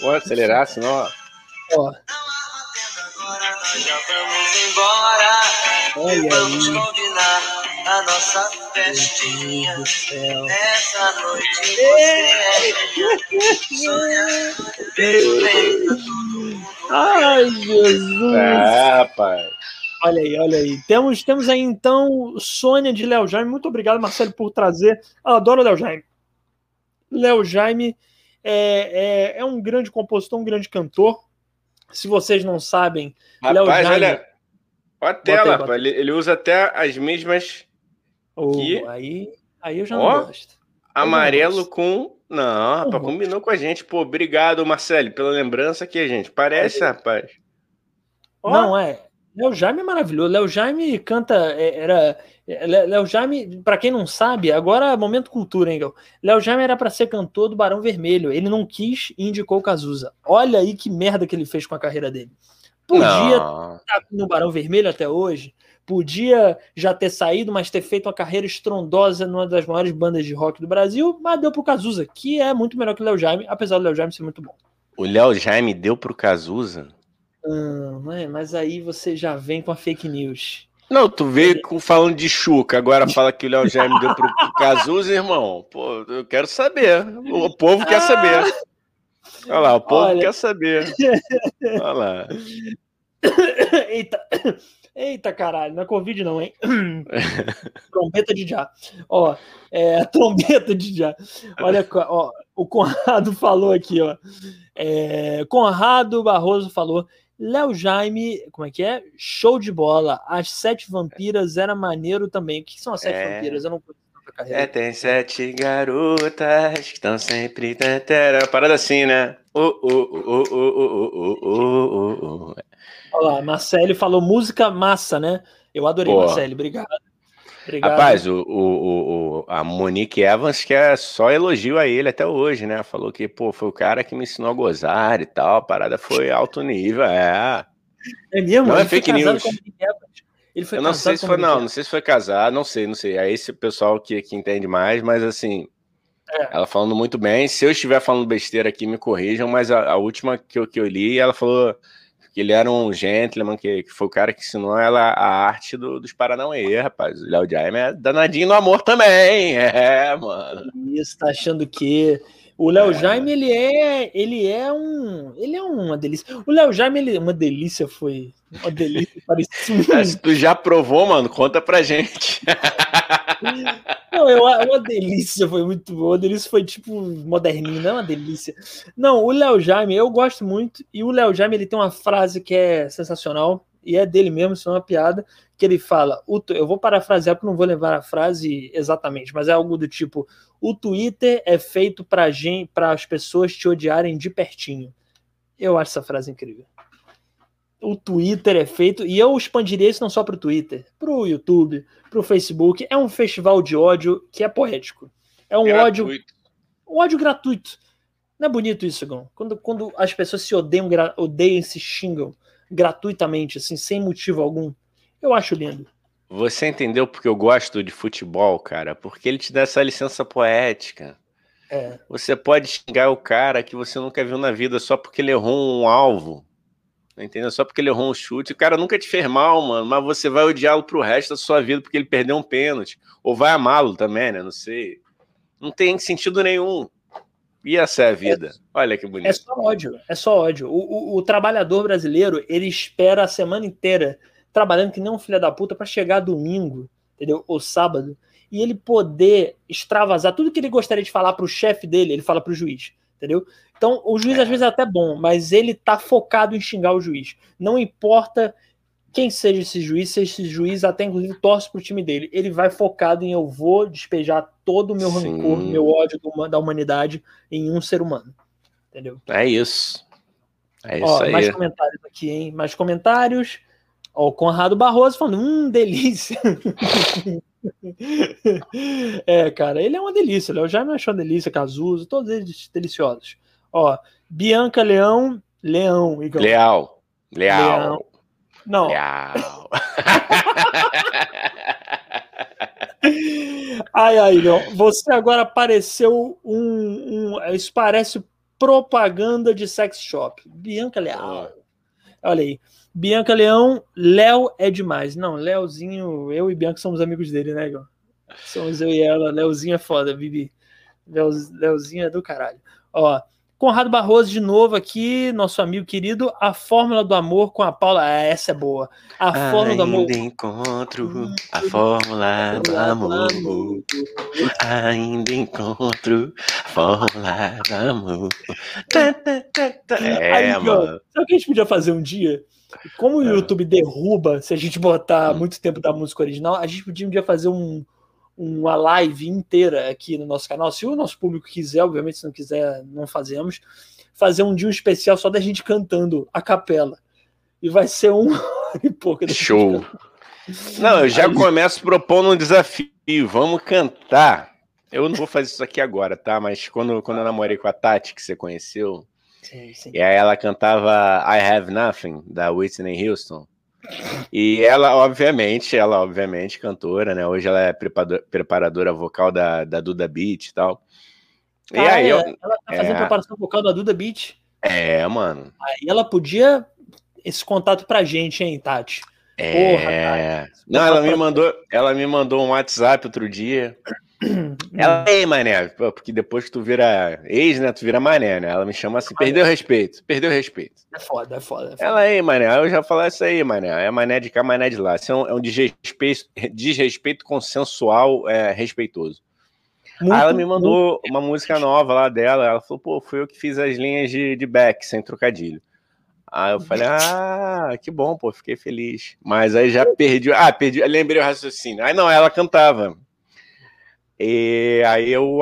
Pode acelerar, senão. Ó já vamos embora. Olha e vamos aí. combinar a nossa festinha. Nessa noite você é Ai, Jesus. É, rapaz. Olha aí, olha aí. Temos, temos aí então Sônia de Léo Jaime. Muito obrigado, Marcelo, por trazer. Eu adoro Léo Jaime. Léo Jaime é, é, é um grande compositor, um grande cantor. Se vocês não sabem, Léo Jaime... olha, olha a tela, botei, botei. Ele, ele, usa até as mesmas. Oh, que... aí, aí eu já não oh, gosto. Amarelo não com. Não, rapaz, combinou com a gente. Pô, obrigado, Marcelo, pela lembrança aqui, gente. Parece, rapaz. Oh. Não, é. Léo Jaime é maravilhoso. Léo Jaime canta. É, era. É, Léo Jaime, para quem não sabe, agora é momento cultura, hein, Léo Jaime era para ser cantor do Barão Vermelho. Ele não quis e indicou o Cazuza. Olha aí que merda que ele fez com a carreira dele. Podia estar tá no Barão Vermelho até hoje, podia já ter saído, mas ter feito uma carreira estrondosa numa das maiores bandas de rock do Brasil, mas deu pro Cazuza, que é muito melhor que o Léo Jaime, apesar do Léo Jaime ser muito bom. O Léo Jaime deu pro Cazuza? Hum, mas aí você já vem com a fake news. Não, tu veio com, falando de Chuca, agora fala que o Léo Jaime deu pro, pro Cazuza, irmão. Pô, eu quero saber. O povo quer saber. Olha lá, o povo Olha... quer saber. Olha lá. Eita. Eita caralho, não é Covid não, hein? trombeta de já. Ó, é, trombeta de já. Olha, ó, o Conrado falou aqui, ó. É, Conrado Barroso falou: Léo Jaime, como é que é? Show de bola. As Sete Vampiras era maneiro também. O que são as Sete é... Vampiras? Eu não conheço a carreira. É, tem sete garotas que estão sempre. Parada assim, né? Uh, uh, uh, uh, uh, uh, uh, Olha lá, Marcelo falou música massa, né? Eu adorei, Pô. Marcelo. Obrigado. Obrigado. Rapaz, o, o, o, a Monique Evans, que é só elogio a ele até hoje, né? Falou que, pô, foi o cara que me ensinou a gozar e tal. A parada foi alto nível, é. É mesmo? Não é fake news. Ele foi Eu não sei se foi, não, não sei se foi casado, não sei, não sei. É esse pessoal que, que entende mais, mas assim, é. ela falando muito bem. Se eu estiver falando besteira aqui, me corrijam, mas a, a última que eu, que eu li, ela falou que ele era um gentleman, que, que foi o cara que ensinou ela a arte do, dos Paranauê, rapaz. O Léo Jaime é danadinho no amor também, é, mano. Isso, tá achando que... O Léo é. Jaime, ele é, ele é um, ele é uma delícia. O Léo Jaime, ele, uma delícia foi, uma delícia, parecia. Se tu já provou, mano, conta pra gente. Não, eu, uma delícia, foi muito boa. Uma delícia foi tipo moderninho, não é uma delícia. Não, o Léo Jaime, eu gosto muito. E o Léo Jaime, ele tem uma frase que é sensacional. E é dele mesmo, isso é uma piada. Que ele fala: eu vou parafrasear porque não vou levar a frase exatamente, mas é algo do tipo: o Twitter é feito para as pessoas te odiarem de pertinho. Eu acho essa frase incrível o Twitter é feito, e eu expandiria isso não só para o Twitter, para o YouTube, para o Facebook. É um festival de ódio que é poético. É um gratuito. ódio. Um ódio gratuito. Não é bonito isso, Gão? Quando, quando as pessoas se odeiam, odeiam e se xingam gratuitamente, assim, sem motivo algum. Eu acho lindo. Você entendeu porque eu gosto de futebol, cara? Porque ele te dá essa licença poética. É. Você pode xingar o cara que você nunca viu na vida só porque ele errou um alvo. Entendeu? Só porque ele errou um chute. O cara nunca te fez mal, mano. Mas você vai odiá-lo pro resto da sua vida porque ele perdeu um pênalti. Ou vai amá-lo também, né? Não sei. Não tem sentido nenhum. E essa é a vida. Olha que bonito. É só ódio. É só ódio. O, o, o trabalhador brasileiro, ele espera a semana inteira trabalhando que nem um filho da puta para chegar domingo, entendeu? Ou sábado. E ele poder extravasar tudo que ele gostaria de falar pro chefe dele, ele fala pro juiz entendeu? Então, o juiz às vezes é até bom, mas ele tá focado em xingar o juiz. Não importa quem seja esse juiz, se esse juiz até inclusive torce pro time dele, ele vai focado em eu vou despejar todo o meu Sim. rancor, meu ódio da humanidade em um ser humano. Entendeu? É isso. É isso Ó, aí. Mais comentários aqui, hein? Mais comentários. Ó, o Conrado Barroso falando, hum, delícia. é, cara, ele é uma delícia. Léo Jaime achou uma delícia, Cazuza, todos eles deliciosos. Ó, Bianca Leão, Leão, Igor. Leal. Leal. Leão. Não. Leal. ai, ai, não. Você agora apareceu um, um, Isso parece propaganda de sex shop. Bianca Leal. Olha aí. Bianca Leão, Léo é demais. Não, Léozinho, eu e Bianca somos amigos dele, né, Igor? Somos eu e ela. Léozinho é foda, Bibi. Léozinho é do caralho. Ó, Conrado Barroso de novo aqui, nosso amigo querido. A Fórmula do Amor com a Paula. Ah, essa é boa. A Ainda Fórmula do Amor. encontro a Fórmula do Amor. Ainda encontro a Fórmula do Amor. É, Aí, mano. Sabe o que a gente podia fazer um dia? Como o é. YouTube derruba, se a gente botar hum. muito tempo da música original, a gente podia um dia fazer um, uma live inteira aqui no nosso canal. Se o nosso público quiser, obviamente, se não quiser, não fazemos. Fazer um dia um especial só da gente cantando a capela. E vai ser um e pouco. Show! Não, eu já Aí... começo propondo um desafio. Vamos cantar. Eu não vou fazer isso aqui agora, tá? Mas quando, quando eu namorei com a Tati, que você conheceu, Sim, sim. E aí ela cantava I Have Nothing, da Whitney Houston. E ela, obviamente, ela, obviamente, cantora, né? Hoje ela é preparadora vocal da, da Duda Beat e tal. Ah, e aí, é, eu, ela tá fazendo é, preparação vocal da Duda Beat. É, mano. Aí ela podia esse contato pra gente, hein, Tati? É. Porra, Tati. Não, ela me mandou, ela me mandou um WhatsApp outro dia. Ela é mané, porque depois que tu vira ex, né? Tu vira mané, né? Ela me chama assim, perdeu respeito, perdeu respeito. É foda, é foda. É foda. Ela é mané, eu já falar isso aí, mané. É mané de cá, mané de lá. Isso é um, é um desrespeito, desrespeito consensual é, respeitoso. Muito, aí ela me mandou muito. uma música nova lá dela. Ela falou, pô, fui eu que fiz as linhas de, de back, sem trocadilho. Aí eu falei, ah, que bom, pô, fiquei feliz. Mas aí já perdi. Ah, perdi, lembrei o raciocínio. Aí não, ela cantava. E aí eu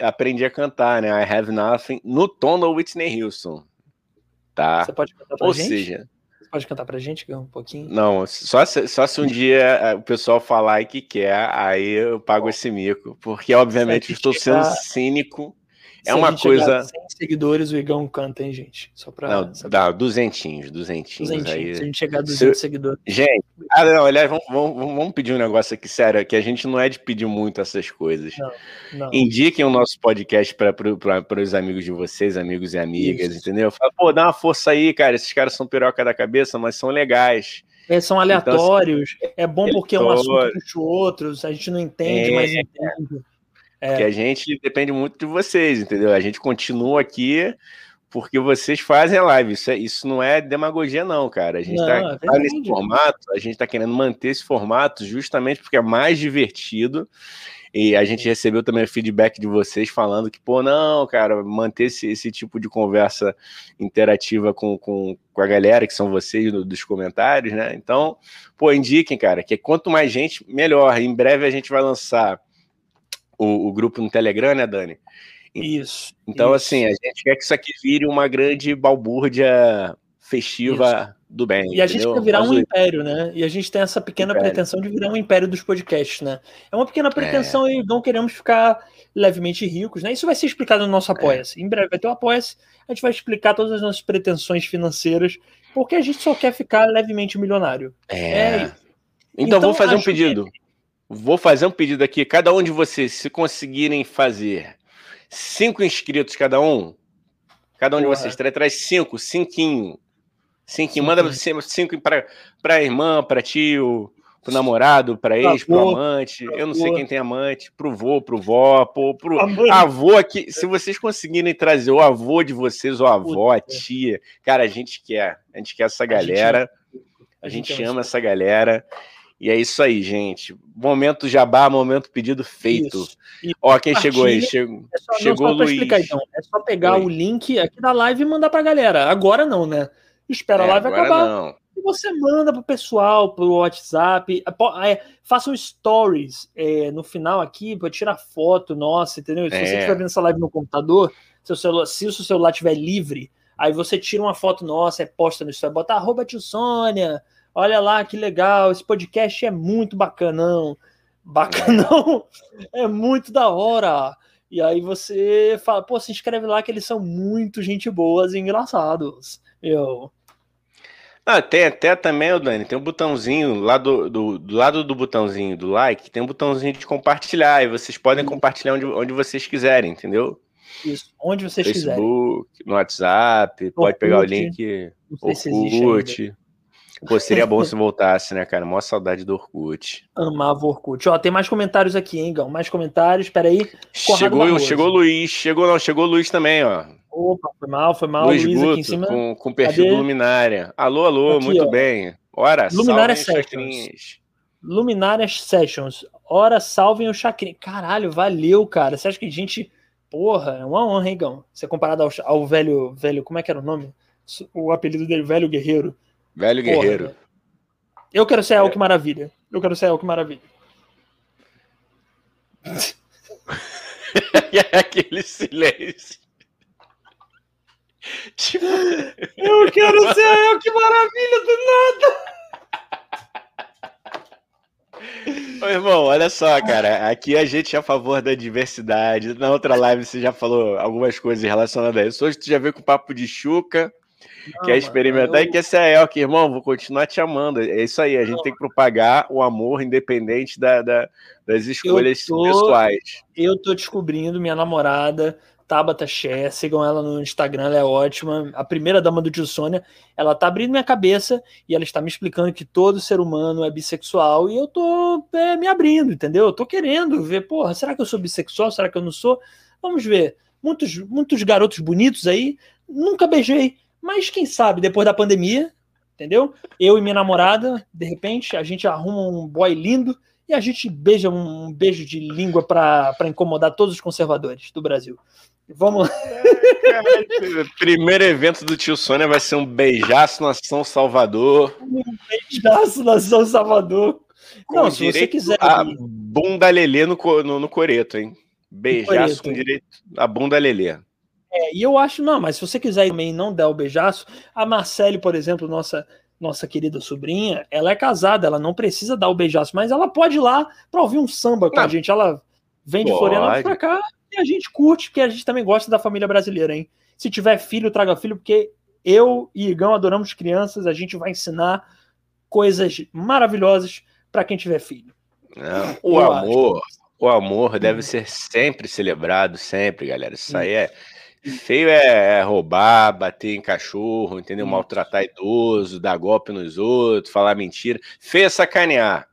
aprendi a cantar, né? I Have Nothing no tom da Whitney Houston. Tá? Você pode cantar pra Ou gente? seja, Você pode cantar pra gente um pouquinho? Não, só se, só se um dia eh, o pessoal falar que quer, aí eu pago esse mico. Porque, obviamente, estou sendo cínico é uma coisa. 100 seguidores, o Igão canta, hein, gente? Só pra. Não, dá, duzentinhos, duzentinhos. duzentinhos aí. Se a gente chegar a 200 Se... seguidores. Gente, ah, não, aliás, vamos, vamos, vamos, pedir um negócio aqui, sério, que a gente não é de pedir muito essas coisas. Não, não. Indiquem o nosso podcast para os amigos de vocês, amigos e amigas, Isso. entendeu? Fala, pô, dá uma força aí, cara. Esses caras são piroca da cabeça, mas são legais. É, são aleatórios. Então, assim, é bom porque é um assunto puxa outros, a gente não entende, é, mas entende. É. Porque a gente depende muito de vocês, entendeu? A gente continua aqui porque vocês fazem a live. Isso, é, isso não é demagogia, não, cara. A gente está tá nesse formato, a gente está querendo manter esse formato justamente porque é mais divertido. E a gente recebeu também feedback de vocês falando que, pô, não, cara, manter esse, esse tipo de conversa interativa com, com, com a galera, que são vocês do, dos comentários, né? Então, pô, indiquem, cara, que quanto mais gente, melhor. Em breve a gente vai lançar o, o grupo no Telegram, né, Dani? Isso. Então, isso. assim, a gente quer que isso aqui vire uma grande balbúrdia festiva isso. do bem. E a gente quer virar um império, né? E a gente tem essa pequena império. pretensão de virar um império dos podcasts, né? É uma pequena pretensão é. e não queremos ficar levemente ricos, né? Isso vai ser explicado no nosso é. Apoia-se. É. Em breve vai ter o Apoia-se, a gente vai explicar todas as nossas pretensões financeiras, porque a gente só quer ficar levemente milionário. É. é então, então, vou fazer um pedido. Que Vou fazer um pedido aqui. Cada um de vocês, se conseguirem fazer cinco inscritos cada um, cada um de vocês traz, traz cinco, cinquinho. Cinco, manda cinco para pra irmã, pra tio, pro namorado, pra ex, pro amante. Eu não sei quem tem amante, pro vô, pro vó, pro, pro avô aqui. Se vocês conseguirem trazer o avô de vocês, ou a avó, a tia, cara, a gente quer. A gente quer essa galera. A a gente ama essa galera. E é isso aí, gente. Momento jabá, momento pedido feito. Isso. Ó, quem chegou aí? Chegou, é só, chegou não, Luiz. Explicar, então. É só pegar Oi. o link aqui da live e mandar pra galera. Agora não, né? Espera é, a live acabar. Não. E você manda pro pessoal, pro WhatsApp. É, façam stories é, no final aqui para tirar foto, nossa, entendeu? Se você estiver é. vendo essa live no computador, seu celular, se o seu celular estiver livre, aí você tira uma foto nossa, é posta no story, bota arroba tio Sônia Olha lá que legal, esse podcast é muito bacanão. Bacanão é muito da hora. E aí você fala, pô, se inscreve lá que eles são muito gente boas e engraçados. Eu. Ah, tem até também, Dani, tem um botãozinho lá do, do, do, lado do botãozinho do like, tem um botãozinho de compartilhar, e vocês podem Sim. compartilhar onde, onde vocês quiserem, entendeu? Isso, onde vocês Facebook, quiserem. Facebook, no WhatsApp, Orkut, pode pegar o link, Orkut. Pô, seria bom se voltasse, né, cara? Mó saudade do Orkut. Amava o Orkut. Ó, tem mais comentários aqui, hein, Gão? Mais comentários, peraí. Chegou, chegou o Luiz, chegou não, chegou o Luiz também, ó. Opa, foi mal, foi mal. Luiz, Luiz Guto, aqui em cima. Com, com perfil Cadê? do Luminária. Alô, alô, aqui, muito ó. bem. Ora, Luminária Sessions. Luminária Sessions. Ora, salvem o Chacrinha. Caralho, valeu, cara. Você acha que a gente. Porra, é uma honra, hein, Gão? Você comparado ao, ao velho, velho. Como é que era o nome? O apelido dele, Velho Guerreiro. Velho Porra, guerreiro. Eu quero ser é. que Maravilha. Eu quero ser que Maravilha. é aquele silêncio. Tipo... Eu quero ser que Maravilha do nada. Ô, irmão, olha só, cara. Aqui a gente é a favor da diversidade. Na outra live você já falou algumas coisas relacionadas a isso. Hoje tu já veio com o papo de Chuca. Não, quer experimentar eu... e quer ser a irmão, vou continuar te amando. É isso aí, a gente não. tem que propagar o amor independente da, da das escolhas eu tô, pessoais. Eu tô descobrindo minha namorada, Tabata Cher, sigam ela no Instagram, ela é ótima. A primeira dama do Tio Sônia, ela tá abrindo minha cabeça e ela está me explicando que todo ser humano é bissexual e eu tô é, me abrindo, entendeu? Eu tô querendo ver, porra, será que eu sou bissexual? Será que eu não sou? Vamos ver. Muitos, muitos garotos bonitos aí, nunca beijei mas quem sabe, depois da pandemia, entendeu? Eu e minha namorada, de repente, a gente arruma um boy lindo e a gente beija um beijo de língua para incomodar todos os conservadores do Brasil. Vamos lá. Primeiro evento do tio Sônia vai ser um beijaço na São Salvador. Um beijaço na São Salvador. Com Não, se você quiser. A bunda lelê no, no, no coreto, hein? Beijaço com direito a bunda lelê. É, e eu acho, não, mas se você quiser também não dar o beijaço, a Marcele, por exemplo, nossa nossa querida sobrinha, ela é casada, ela não precisa dar o beijaço, mas ela pode ir lá para ouvir um samba com não, a gente. Ela vem de Florianópolis pra cá e a gente curte, porque a gente também gosta da família brasileira, hein? Se tiver filho, traga filho, porque eu e Igão adoramos crianças, a gente vai ensinar coisas maravilhosas para quem tiver filho. Não, o eu amor, acho. o amor deve ser sempre celebrado, sempre, galera. Isso aí é Feio é, é roubar, bater em cachorro, entendeu? Maltratar idoso, dar golpe nos outros, falar mentira. Feio é sacanear.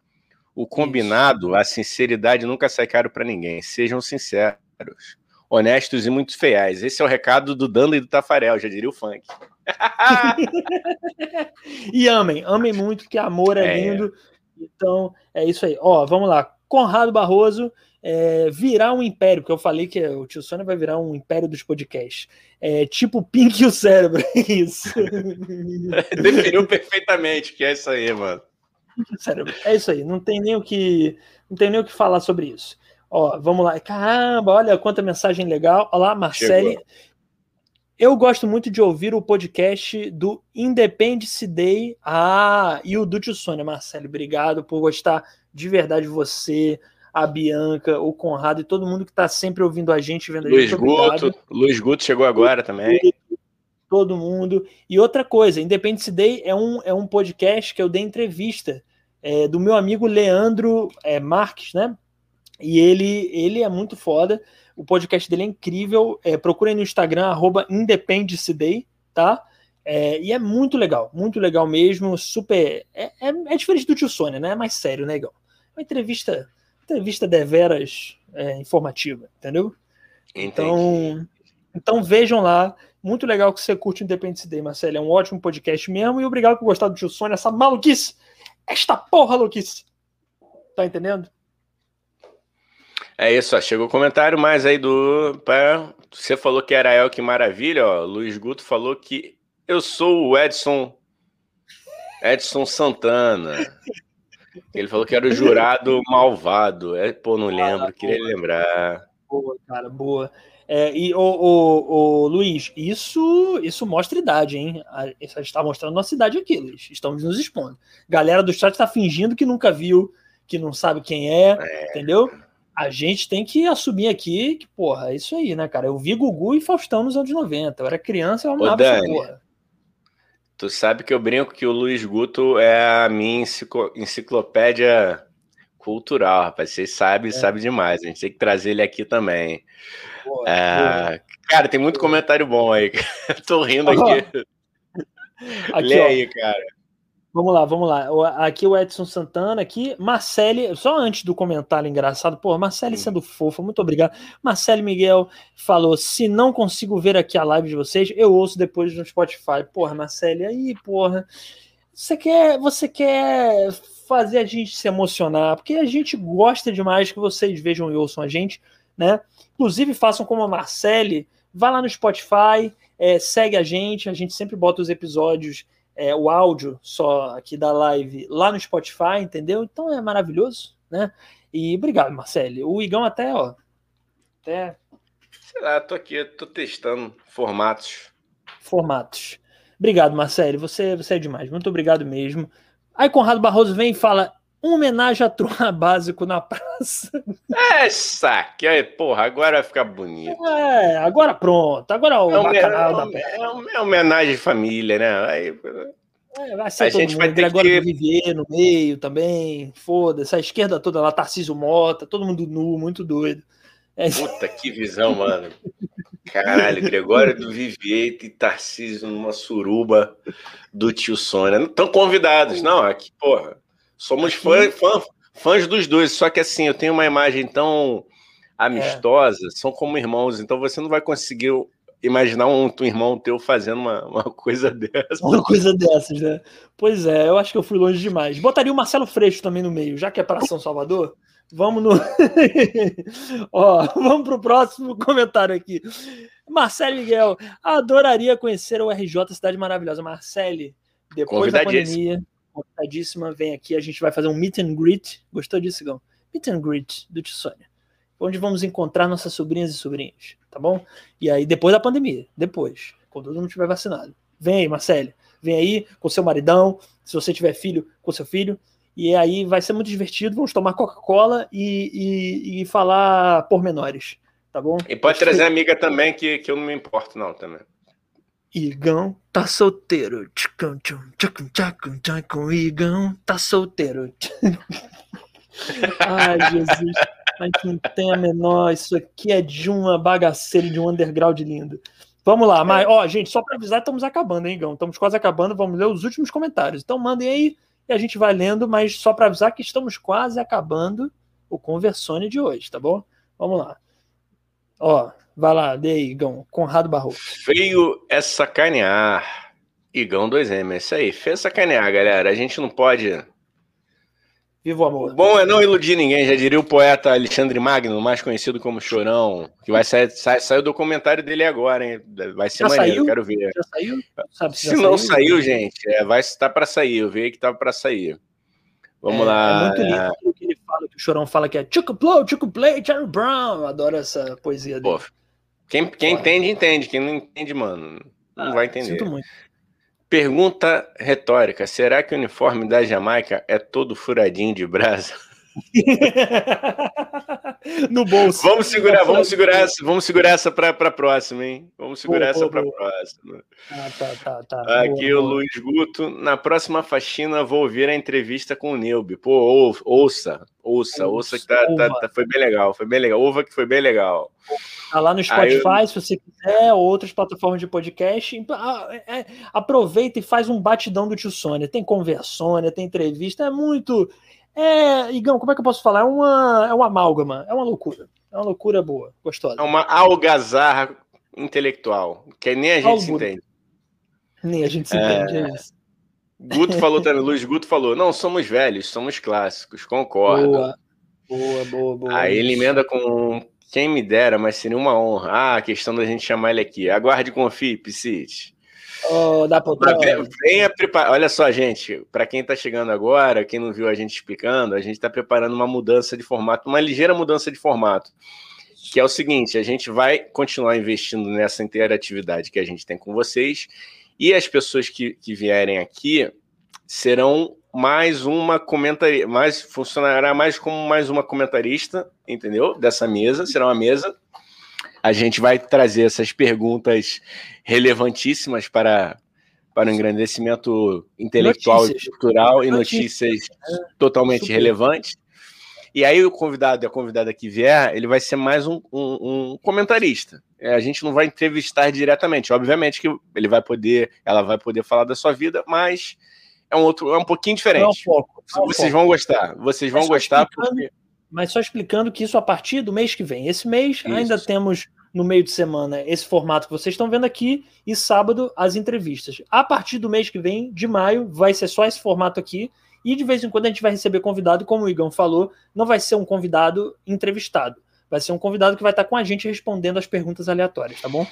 O combinado, Isso. a sinceridade nunca sai caro para ninguém. Sejam sinceros, honestos e muito feiais. Esse é o recado do Dando e do Tafarel, já diria o funk. e amem, amem muito, que amor é, é, lindo. Então, é isso aí. Ó, vamos lá. Conrado Barroso é, virar um império, porque eu falei que o tio Sônia vai virar um império dos podcasts. É, tipo Pink e o cérebro, é isso. Definiu perfeitamente que é isso aí, mano. Cérebro. É isso aí, não tem nem o que, não tem nem o que falar sobre isso. Ó, vamos lá. Caramba, olha quanta mensagem legal. Olha lá, Marcele. Chegou. Eu gosto muito de ouvir o podcast do Independence Day. Ah, e o do Tio Sônia, Marcelo. Obrigado por gostar de verdade de você a Bianca, o Conrado e todo mundo que está sempre ouvindo a gente, vendo a Luiz gente. Guto, Luiz Guto chegou agora também. Todo mundo. E outra coisa, Independence Day é um, é um podcast que eu dei entrevista é, do meu amigo Leandro é, Marques, né? E ele, ele é muito foda. O podcast dele é incrível. É, procurem no Instagram, arroba Independence Day, tá? É, e é muito legal, muito legal mesmo, super. É, é, é, diferente do tio Sônia, né? É mais sério, né, Igão? Uma entrevista, entrevista deveras é, informativa, entendeu? Entendi. Então, então vejam lá. Muito legal que você curte o Independence Day, Marcelo. É um ótimo podcast mesmo. E obrigado por gostar do tio Sônia, essa maluquice. Esta porra louquice. Tá entendendo? É isso, ó. Chegou o comentário mais aí do. Você falou que era El, que maravilha, ó. Luiz Guto falou que eu sou o Edson. Edson Santana. Ele falou que era o jurado malvado. É, pô, não lembro, ah, queria boa. lembrar. Boa, cara, boa. É, e o, o, o, Luiz, isso isso mostra idade, hein? A, a gente está mostrando nossa idade aqui, Luiz. Estamos nos expondo. Galera do chat está fingindo que nunca viu, que não sabe quem é, é, entendeu? A gente tem que assumir aqui que, porra, é isso aí, né, cara? Eu vi Gugu e Faustão nos anos 90. Eu era criança, eu amava essa porra. Tu sabe que eu brinco que o Luiz Guto é a minha enciclopédia cultural, rapaz. Vocês sabem, é. sabe demais. A gente tem que trazer ele aqui também. Boa, é... boa. Cara, tem muito comentário bom aí. Tô rindo aqui. aqui Lê ó. aí, cara. Vamos lá, vamos lá. Aqui o Edson Santana, aqui, Marcele, só antes do comentário engraçado, pô, Marcele sendo fofa, muito obrigado. Marcele Miguel falou: se não consigo ver aqui a live de vocês, eu ouço depois no Spotify. Porra, Marcele, aí, porra. Você quer, você quer fazer a gente se emocionar, porque a gente gosta demais que vocês vejam e ouçam a gente, né? Inclusive, façam como a Marcele, vá lá no Spotify, é, segue a gente, a gente sempre bota os episódios é, o áudio só aqui da live lá no Spotify, entendeu? Então é maravilhoso, né? E obrigado, Marcelo. O Igão até, ó. Até. Sei lá, tô aqui, tô testando formatos. Formatos. Obrigado, Marcelo. Você, você é demais. Muito obrigado mesmo. Aí Conrado Barroso vem e fala: uma homenagem a Trua Básico na praça. É, saque. Aí, porra, agora vai ficar bonito. É, agora pronto. Agora o é bacanal é, é, é, homenagem de família, né? Aí, é, vai ser a gente mundo. vai ter Gregório que... Vivier no meio também. Foda-se. A esquerda toda lá, Tarcísio Mota, todo mundo nu, muito doido. É... Puta, que visão, mano. Caralho, Gregório do Vivier e Tarcísio numa suruba do tio Sônia. Estão convidados. Não, aqui, porra. Somos fã, fã, fãs dos dois, só que assim, eu tenho uma imagem tão amistosa, é. são como irmãos, então você não vai conseguir imaginar um, um irmão teu fazendo uma, uma coisa dessa. Uma coisa dessas, né? Pois é, eu acho que eu fui longe demais. Botaria o Marcelo Freixo também no meio, já que é para São Salvador. Vamos no. Ó, vamos pro próximo comentário aqui. Marcelo Miguel, adoraria conhecer o RJ Cidade Maravilhosa. Marcele, depois da pandemia, convidadíssima, vem aqui, a gente vai fazer um meet and greet. Gostou disso, Gão? Meet and greet do Tissônia. Onde vamos encontrar nossas sobrinhas e sobrinhos, tá bom? E aí, depois da pandemia, depois, quando todo mundo estiver vacinado. Vem aí, Marcelo. Vem aí com seu maridão, se você tiver filho, com seu filho. E aí vai ser muito divertido. Vamos tomar Coca-Cola e, e, e falar pormenores, tá bom? E pode trazer amiga também, que, que eu não me importo, não, também. Igão tá solteiro. Tchum, tchum, tchum, com Igão tá solteiro. Ai, Jesus. A gente não tem a menor. Isso aqui é de uma bagaceira de um underground lindo. Vamos lá, mas, ó, gente, só para avisar, estamos acabando, hein, Igão? Estamos quase acabando. Vamos ler os últimos comentários. Então, mandem aí e a gente vai lendo, mas só para avisar que estamos quase acabando o Conversone de hoje, tá bom? Vamos lá. Ó, Vai lá, dê aí, Igão. Conrado Barroso. Feio é sacanear. Igão 2M, é isso aí. Feio é sacanear, galera. A gente não pode. Viva o amor. Bom é não iludir ninguém, já diria o poeta Alexandre Magno, mais conhecido como Chorão, que vai sair, sai, sai o documentário dele agora, hein? Vai ser já maneiro, saiu? quero ver. Já saiu? Sabe se, se não saiu, saiu gente, é, vai estar para sair. Eu vi que estava para sair. Vamos é, lá. É muito lindo o que ele fala, que o Chorão fala que é Chuck Blow, Chuck Play, Charlie Brown. Adoro essa poesia dele. Pô, quem, quem entende, entende. Quem não entende, mano, não ah, vai entender. Sinto muito. Pergunta retórica: será que o uniforme da Jamaica é todo furadinho de brasa? no bolso. Vamos segurar, vamos segurar essa, vamos segurar essa para a próxima, hein? Vamos segurar boa, essa para a próxima. Ah, tá, tá, tá. Aqui boa, o boa. Luiz Guto. Na próxima faxina vou ouvir a entrevista com o Neube. Pô, ou, ouça, ouça, ouça que tá, tá, tá, foi bem legal, foi bem legal. Ouva que foi bem legal. Tá lá no Spotify, eu... se você quiser, outras plataformas de podcast. Ah, é, é, aproveita e faz um batidão do tio Sônia. Tem conversônia, tem entrevista, é muito. É, Igão, como é que eu posso falar? É uma, é uma amálgama, é uma loucura. É uma loucura boa, gostosa. É uma algazarra intelectual, que nem a gente se entende. Nem a gente se é... entende, é isso. Guto falou também, Luiz Guto falou: não somos velhos, somos clássicos, concordo. Boa, boa, boa, boa. Aí ele emenda com quem me dera, mas seria uma honra. Ah, a questão da gente chamar ele aqui. Aguarde e confie, Piscite. Oh, dá pra... Venha preparar. Olha só, gente, para quem está chegando agora, quem não viu a gente explicando, a gente está preparando uma mudança de formato, uma ligeira mudança de formato. Que é o seguinte: a gente vai continuar investindo nessa interatividade que a gente tem com vocês, e as pessoas que, que vierem aqui serão mais uma comentarista, mais funcionará mais como mais uma comentarista, entendeu? Dessa mesa, será uma mesa a gente vai trazer essas perguntas relevantíssimas para, para o engrandecimento intelectual notícias. e cultural e notícias, notícias totalmente Super. relevantes. E aí o convidado e a convidada que vier, ele vai ser mais um, um, um, comentarista. É, a gente não vai entrevistar diretamente. Obviamente que ele vai poder, ela vai poder falar da sua vida, mas é um outro, é um pouquinho diferente. É um pouco, é um vocês vão gostar. Vocês vão gostar porque mas só explicando que isso a partir do mês que vem. Esse mês isso. ainda temos no meio de semana esse formato que vocês estão vendo aqui e sábado as entrevistas. A partir do mês que vem, de maio, vai ser só esse formato aqui e de vez em quando a gente vai receber convidado, como o Igão falou, não vai ser um convidado entrevistado, vai ser um convidado que vai estar com a gente respondendo as perguntas aleatórias, tá bom?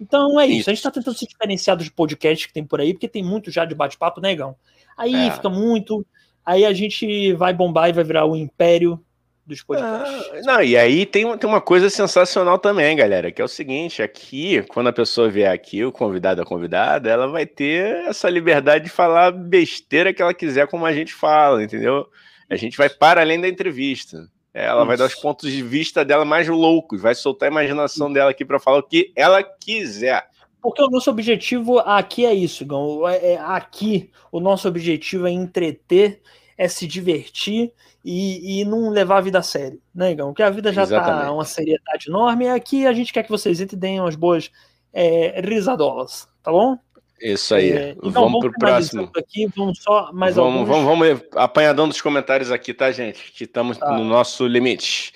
Então é isso. isso. A gente está tentando se diferenciar dos podcasts que tem por aí, porque tem muito já de bate-papo, né, Igão? Aí é. fica muito. Aí a gente vai bombar e vai virar o império dos podcasts. Ah, não, e aí tem, tem uma coisa sensacional também, galera, que é o seguinte: aqui, quando a pessoa vier aqui, o convidado, a convidada, ela vai ter essa liberdade de falar besteira que ela quiser, como a gente fala, entendeu? A gente vai para além da entrevista. Ela Isso. vai dar os pontos de vista dela mais loucos, vai soltar a imaginação dela aqui para falar o que ela quiser. Porque o nosso objetivo aqui é isso, Gão. É, é, aqui, o nosso objetivo é entreter, é se divertir e, e não levar a vida a sério, né, Igão? Porque a vida já está uma seriedade enorme. E aqui a gente quer que vocês entrem e deem umas boas é, risadolas, tá bom? Isso aí. É, então, vamos, vamos pro próximo. Aqui, vamos só mais vamos, alguns... vamos, vamos apanhadão dos comentários aqui, tá, gente? Que estamos tá. no nosso limite.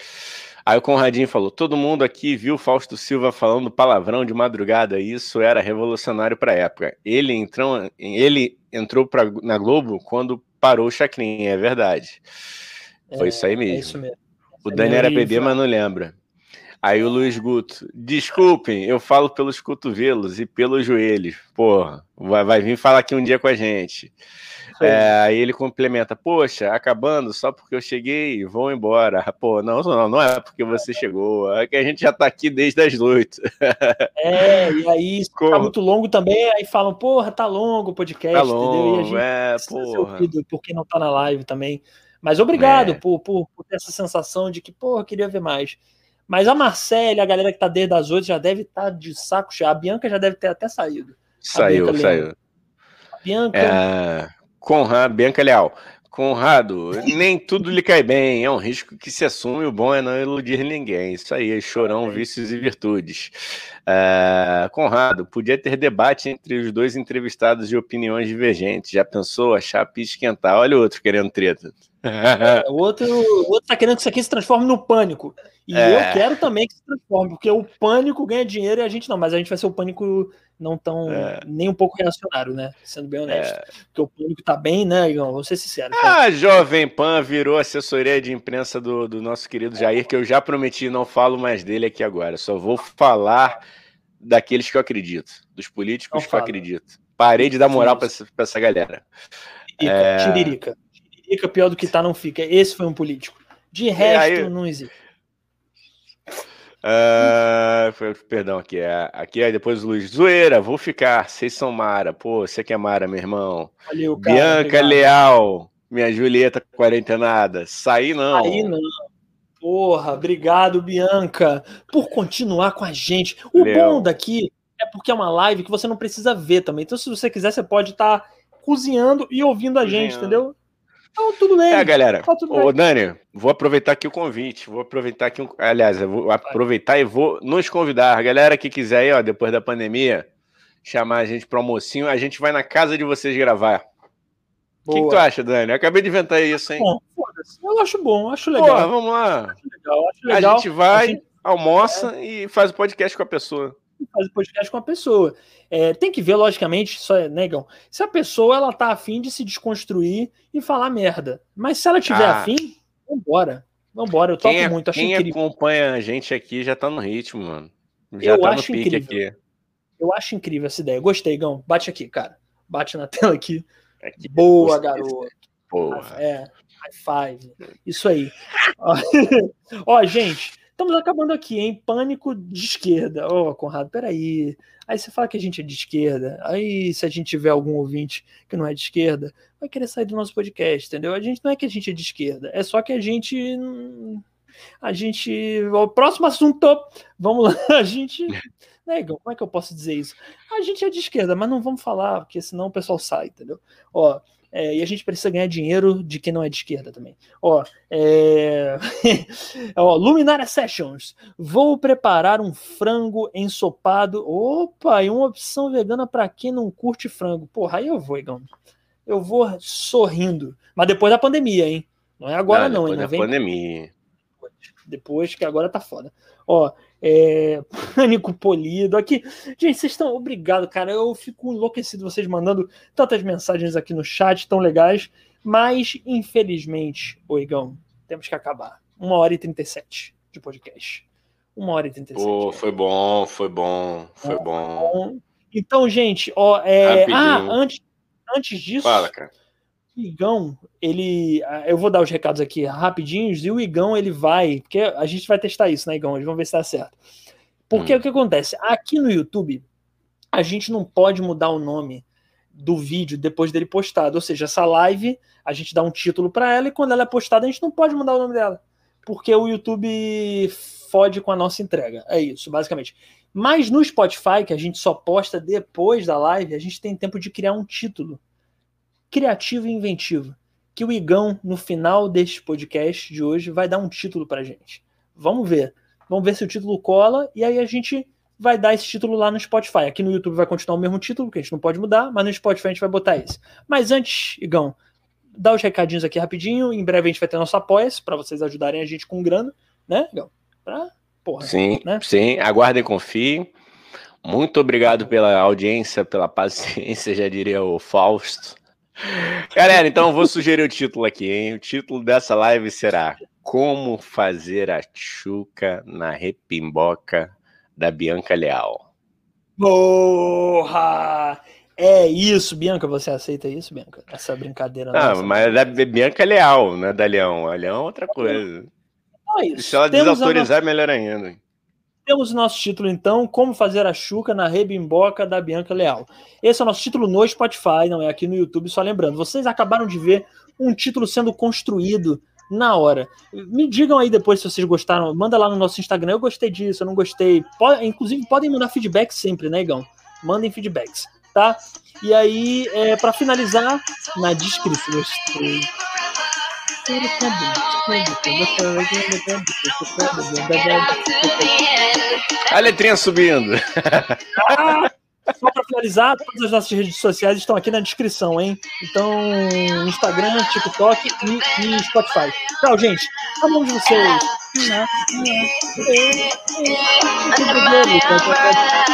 Aí o Conradinho falou: todo mundo aqui viu Fausto Silva falando palavrão de madrugada. Isso era revolucionário para a época. Ele entrou, ele entrou pra, na Globo quando parou o Chacrin, é verdade. Foi isso aí é, mesmo. É isso mesmo. O Dani era bebê, mas não lembra. Aí o Luiz Guto, desculpem, eu falo pelos cotovelos e pelos joelhos. Porra, vai, vai vir falar aqui um dia com a gente. É, aí ele complementa, poxa, acabando só porque eu cheguei, vou embora. Pô, não, não, não é porque você chegou, é que a gente já tá aqui desde as oito. É, e aí Como? tá muito longo também, aí falam, porra, tá longo o podcast, tá longo, entendeu? E a gente é, porra. porque não tá na live também. Mas obrigado é. por, por, por, ter essa sensação de que, porra, queria ver mais. Mas a Marcela, a galera que tá desde as oito, já deve estar tá de saco cheio. A Bianca já deve ter até saído. Saiu, saiu. A Bianca. É... Conrado, Bianca Leal. Conrado, nem tudo lhe cai bem, é um risco que se assume, o bom é não iludir ninguém. Isso aí, chorão, vícios e virtudes. Uh, Conrado, podia ter debate entre os dois entrevistados de opiniões divergentes. Já pensou a chapa esquentar? Olha o outro querendo treta. É, o, outro, o outro tá querendo que isso aqui se transforme no pânico. E é. eu quero também que se transforme, porque o pânico ganha dinheiro e a gente não, mas a gente vai ser o pânico não tão é. nem um pouco reacionário, né? Sendo bem honesto. É. Porque o público tá bem, né, Igor? Vou ser sincero. Cara. Ah, Jovem Pan virou assessoria de imprensa do, do nosso querido Jair, que eu já prometi, não falo mais dele aqui agora. Só vou falar daqueles que eu acredito, dos políticos que eu acredito. Parei de dar moral para essa, essa galera. Tiririca, é... tiririca. Tiririca, pior do que tá, não fica. Esse foi um político. De resto, aí... não existe. Uh, perdão, aqui é aqui aí depois o Luiz. Zoeira, vou ficar. Vocês são Mara. Pô, você que é Mara, meu irmão. Valeu, cara, Bianca obrigado. Leal. minha Julieta quarentenada. Saí não. Saí não. Porra, obrigado, Bianca, por continuar com a gente. O bom daqui é porque é uma live que você não precisa ver também. Então, se você quiser, você pode estar tá cozinhando e ouvindo a gente, entendeu? Então, tudo bem. É, galera. Tá Ô, Dani, vou aproveitar aqui o convite. Vou aproveitar aqui. Um... Aliás, eu vou aproveitar e vou nos convidar. Galera que quiser aí, ó, depois da pandemia, chamar a gente para almocinho, a gente vai na casa de vocês gravar. O que, que, tu acha, Dani? Eu acabei de inventar isso, hein? Bom, eu acho bom, acho legal. Vamos lá. Acho legal, acho legal. A gente vai, a gente... almoça é... e faz o podcast com a pessoa faz o podcast com a pessoa. É, tem que ver, logicamente, só é negão. Se a pessoa ela tá afim de se desconstruir e falar merda. Mas se ela tiver ah. afim, vambora. Vambora, eu quem, é- muito. Acho quem incrível. acompanha a gente aqui já tá no ritmo, mano. Já eu tá acho no pique incrível. aqui. Eu acho incrível essa ideia. Gostei, Gão. Bate aqui, cara. Bate na tela aqui. aqui Boa, garoto. Porra. É, high five. Isso aí. Ó, gente. Estamos acabando aqui, hein? Pânico de esquerda. Ô, oh, Conrado, peraí. Aí você fala que a gente é de esquerda. Aí, se a gente tiver algum ouvinte que não é de esquerda, vai querer sair do nosso podcast, entendeu? A gente não é que a gente é de esquerda, é só que a gente. A gente. O próximo assunto. Vamos lá. A gente. Né, como é que eu posso dizer isso? A gente é de esquerda, mas não vamos falar, porque senão o pessoal sai, entendeu? Ó, é, e a gente precisa ganhar dinheiro de quem não é de esquerda também. Ó, é... Ó, Luminária Sessions. Vou preparar um frango ensopado. Opa, e uma opção vegana para quem não curte frango. Porra, aí eu vou, Igão. Eu vou sorrindo. Mas depois da pandemia, hein? Não é agora, não, não hein? Depois da pandemia. Depois que agora tá foda. Ó, é, Pânico Polido. Aqui, gente, vocês estão. Obrigado, cara. Eu fico enlouquecido vocês mandando tantas mensagens aqui no chat, tão legais. Mas, infelizmente, Oigão, temos que acabar. Uma hora e 37 de podcast. Uma hora e 37. Oh, foi bom, foi bom, foi bom. bom. Então, gente, ó, é... ah, antes, antes disso. Fala, cara. Igão, ele. Ah, eu vou dar os recados aqui rapidinhos, e o Igão ele vai. Porque a gente vai testar isso, né, Igão? Vamos ver se tá certo. Porque hum. o que acontece? Aqui no YouTube, a gente não pode mudar o nome do vídeo depois dele postado. Ou seja, essa live, a gente dá um título para ela e quando ela é postada, a gente não pode mudar o nome dela. Porque o YouTube fode com a nossa entrega. É isso, basicamente. Mas no Spotify, que a gente só posta depois da live, a gente tem tempo de criar um título criativo e inventivo. Que o Igão, no final deste podcast de hoje, vai dar um título pra gente. Vamos ver. Vamos ver se o título cola e aí a gente vai dar esse título lá no Spotify. Aqui no YouTube vai continuar o mesmo título, que a gente não pode mudar, mas no Spotify a gente vai botar esse. Mas antes, Igão, dá os recadinhos aqui rapidinho. Em breve a gente vai ter nosso apoia para vocês ajudarem a gente com grana, né, Igão? Pra, porra, sim, né? sim. Aguardem e confiem. Muito obrigado pela audiência, pela paciência, já diria o Fausto. Galera, então eu vou sugerir o título aqui, hein? O título dessa live será Como fazer a chuca na repimboca da Bianca Leal. Porra! É isso, Bianca, você aceita isso, Bianca? Essa brincadeira Não, nossa, mas é da Bianca Leal, não é da Leão. A Leão é outra coisa. Não é isso. Se ela Temos desautorizar, nossa... melhor ainda. Temos o nosso título, então, Como Fazer a Chuca na Rebimboca da Bianca Leal. Esse é o nosso título no Spotify, não é aqui no YouTube, só lembrando. Vocês acabaram de ver um título sendo construído na hora. Me digam aí depois se vocês gostaram. Manda lá no nosso Instagram. Eu gostei disso, eu não gostei. Pode, inclusive, podem mandar feedback sempre, né, Igão? Mandem feedbacks, tá? E aí, é, para finalizar, na descrição. A letrinha subindo. Ah, só para finalizar, todas as nossas redes sociais estão aqui na descrição, hein? Então, Instagram, TikTok e, e Spotify. Tchau, gente. Amamos vocês.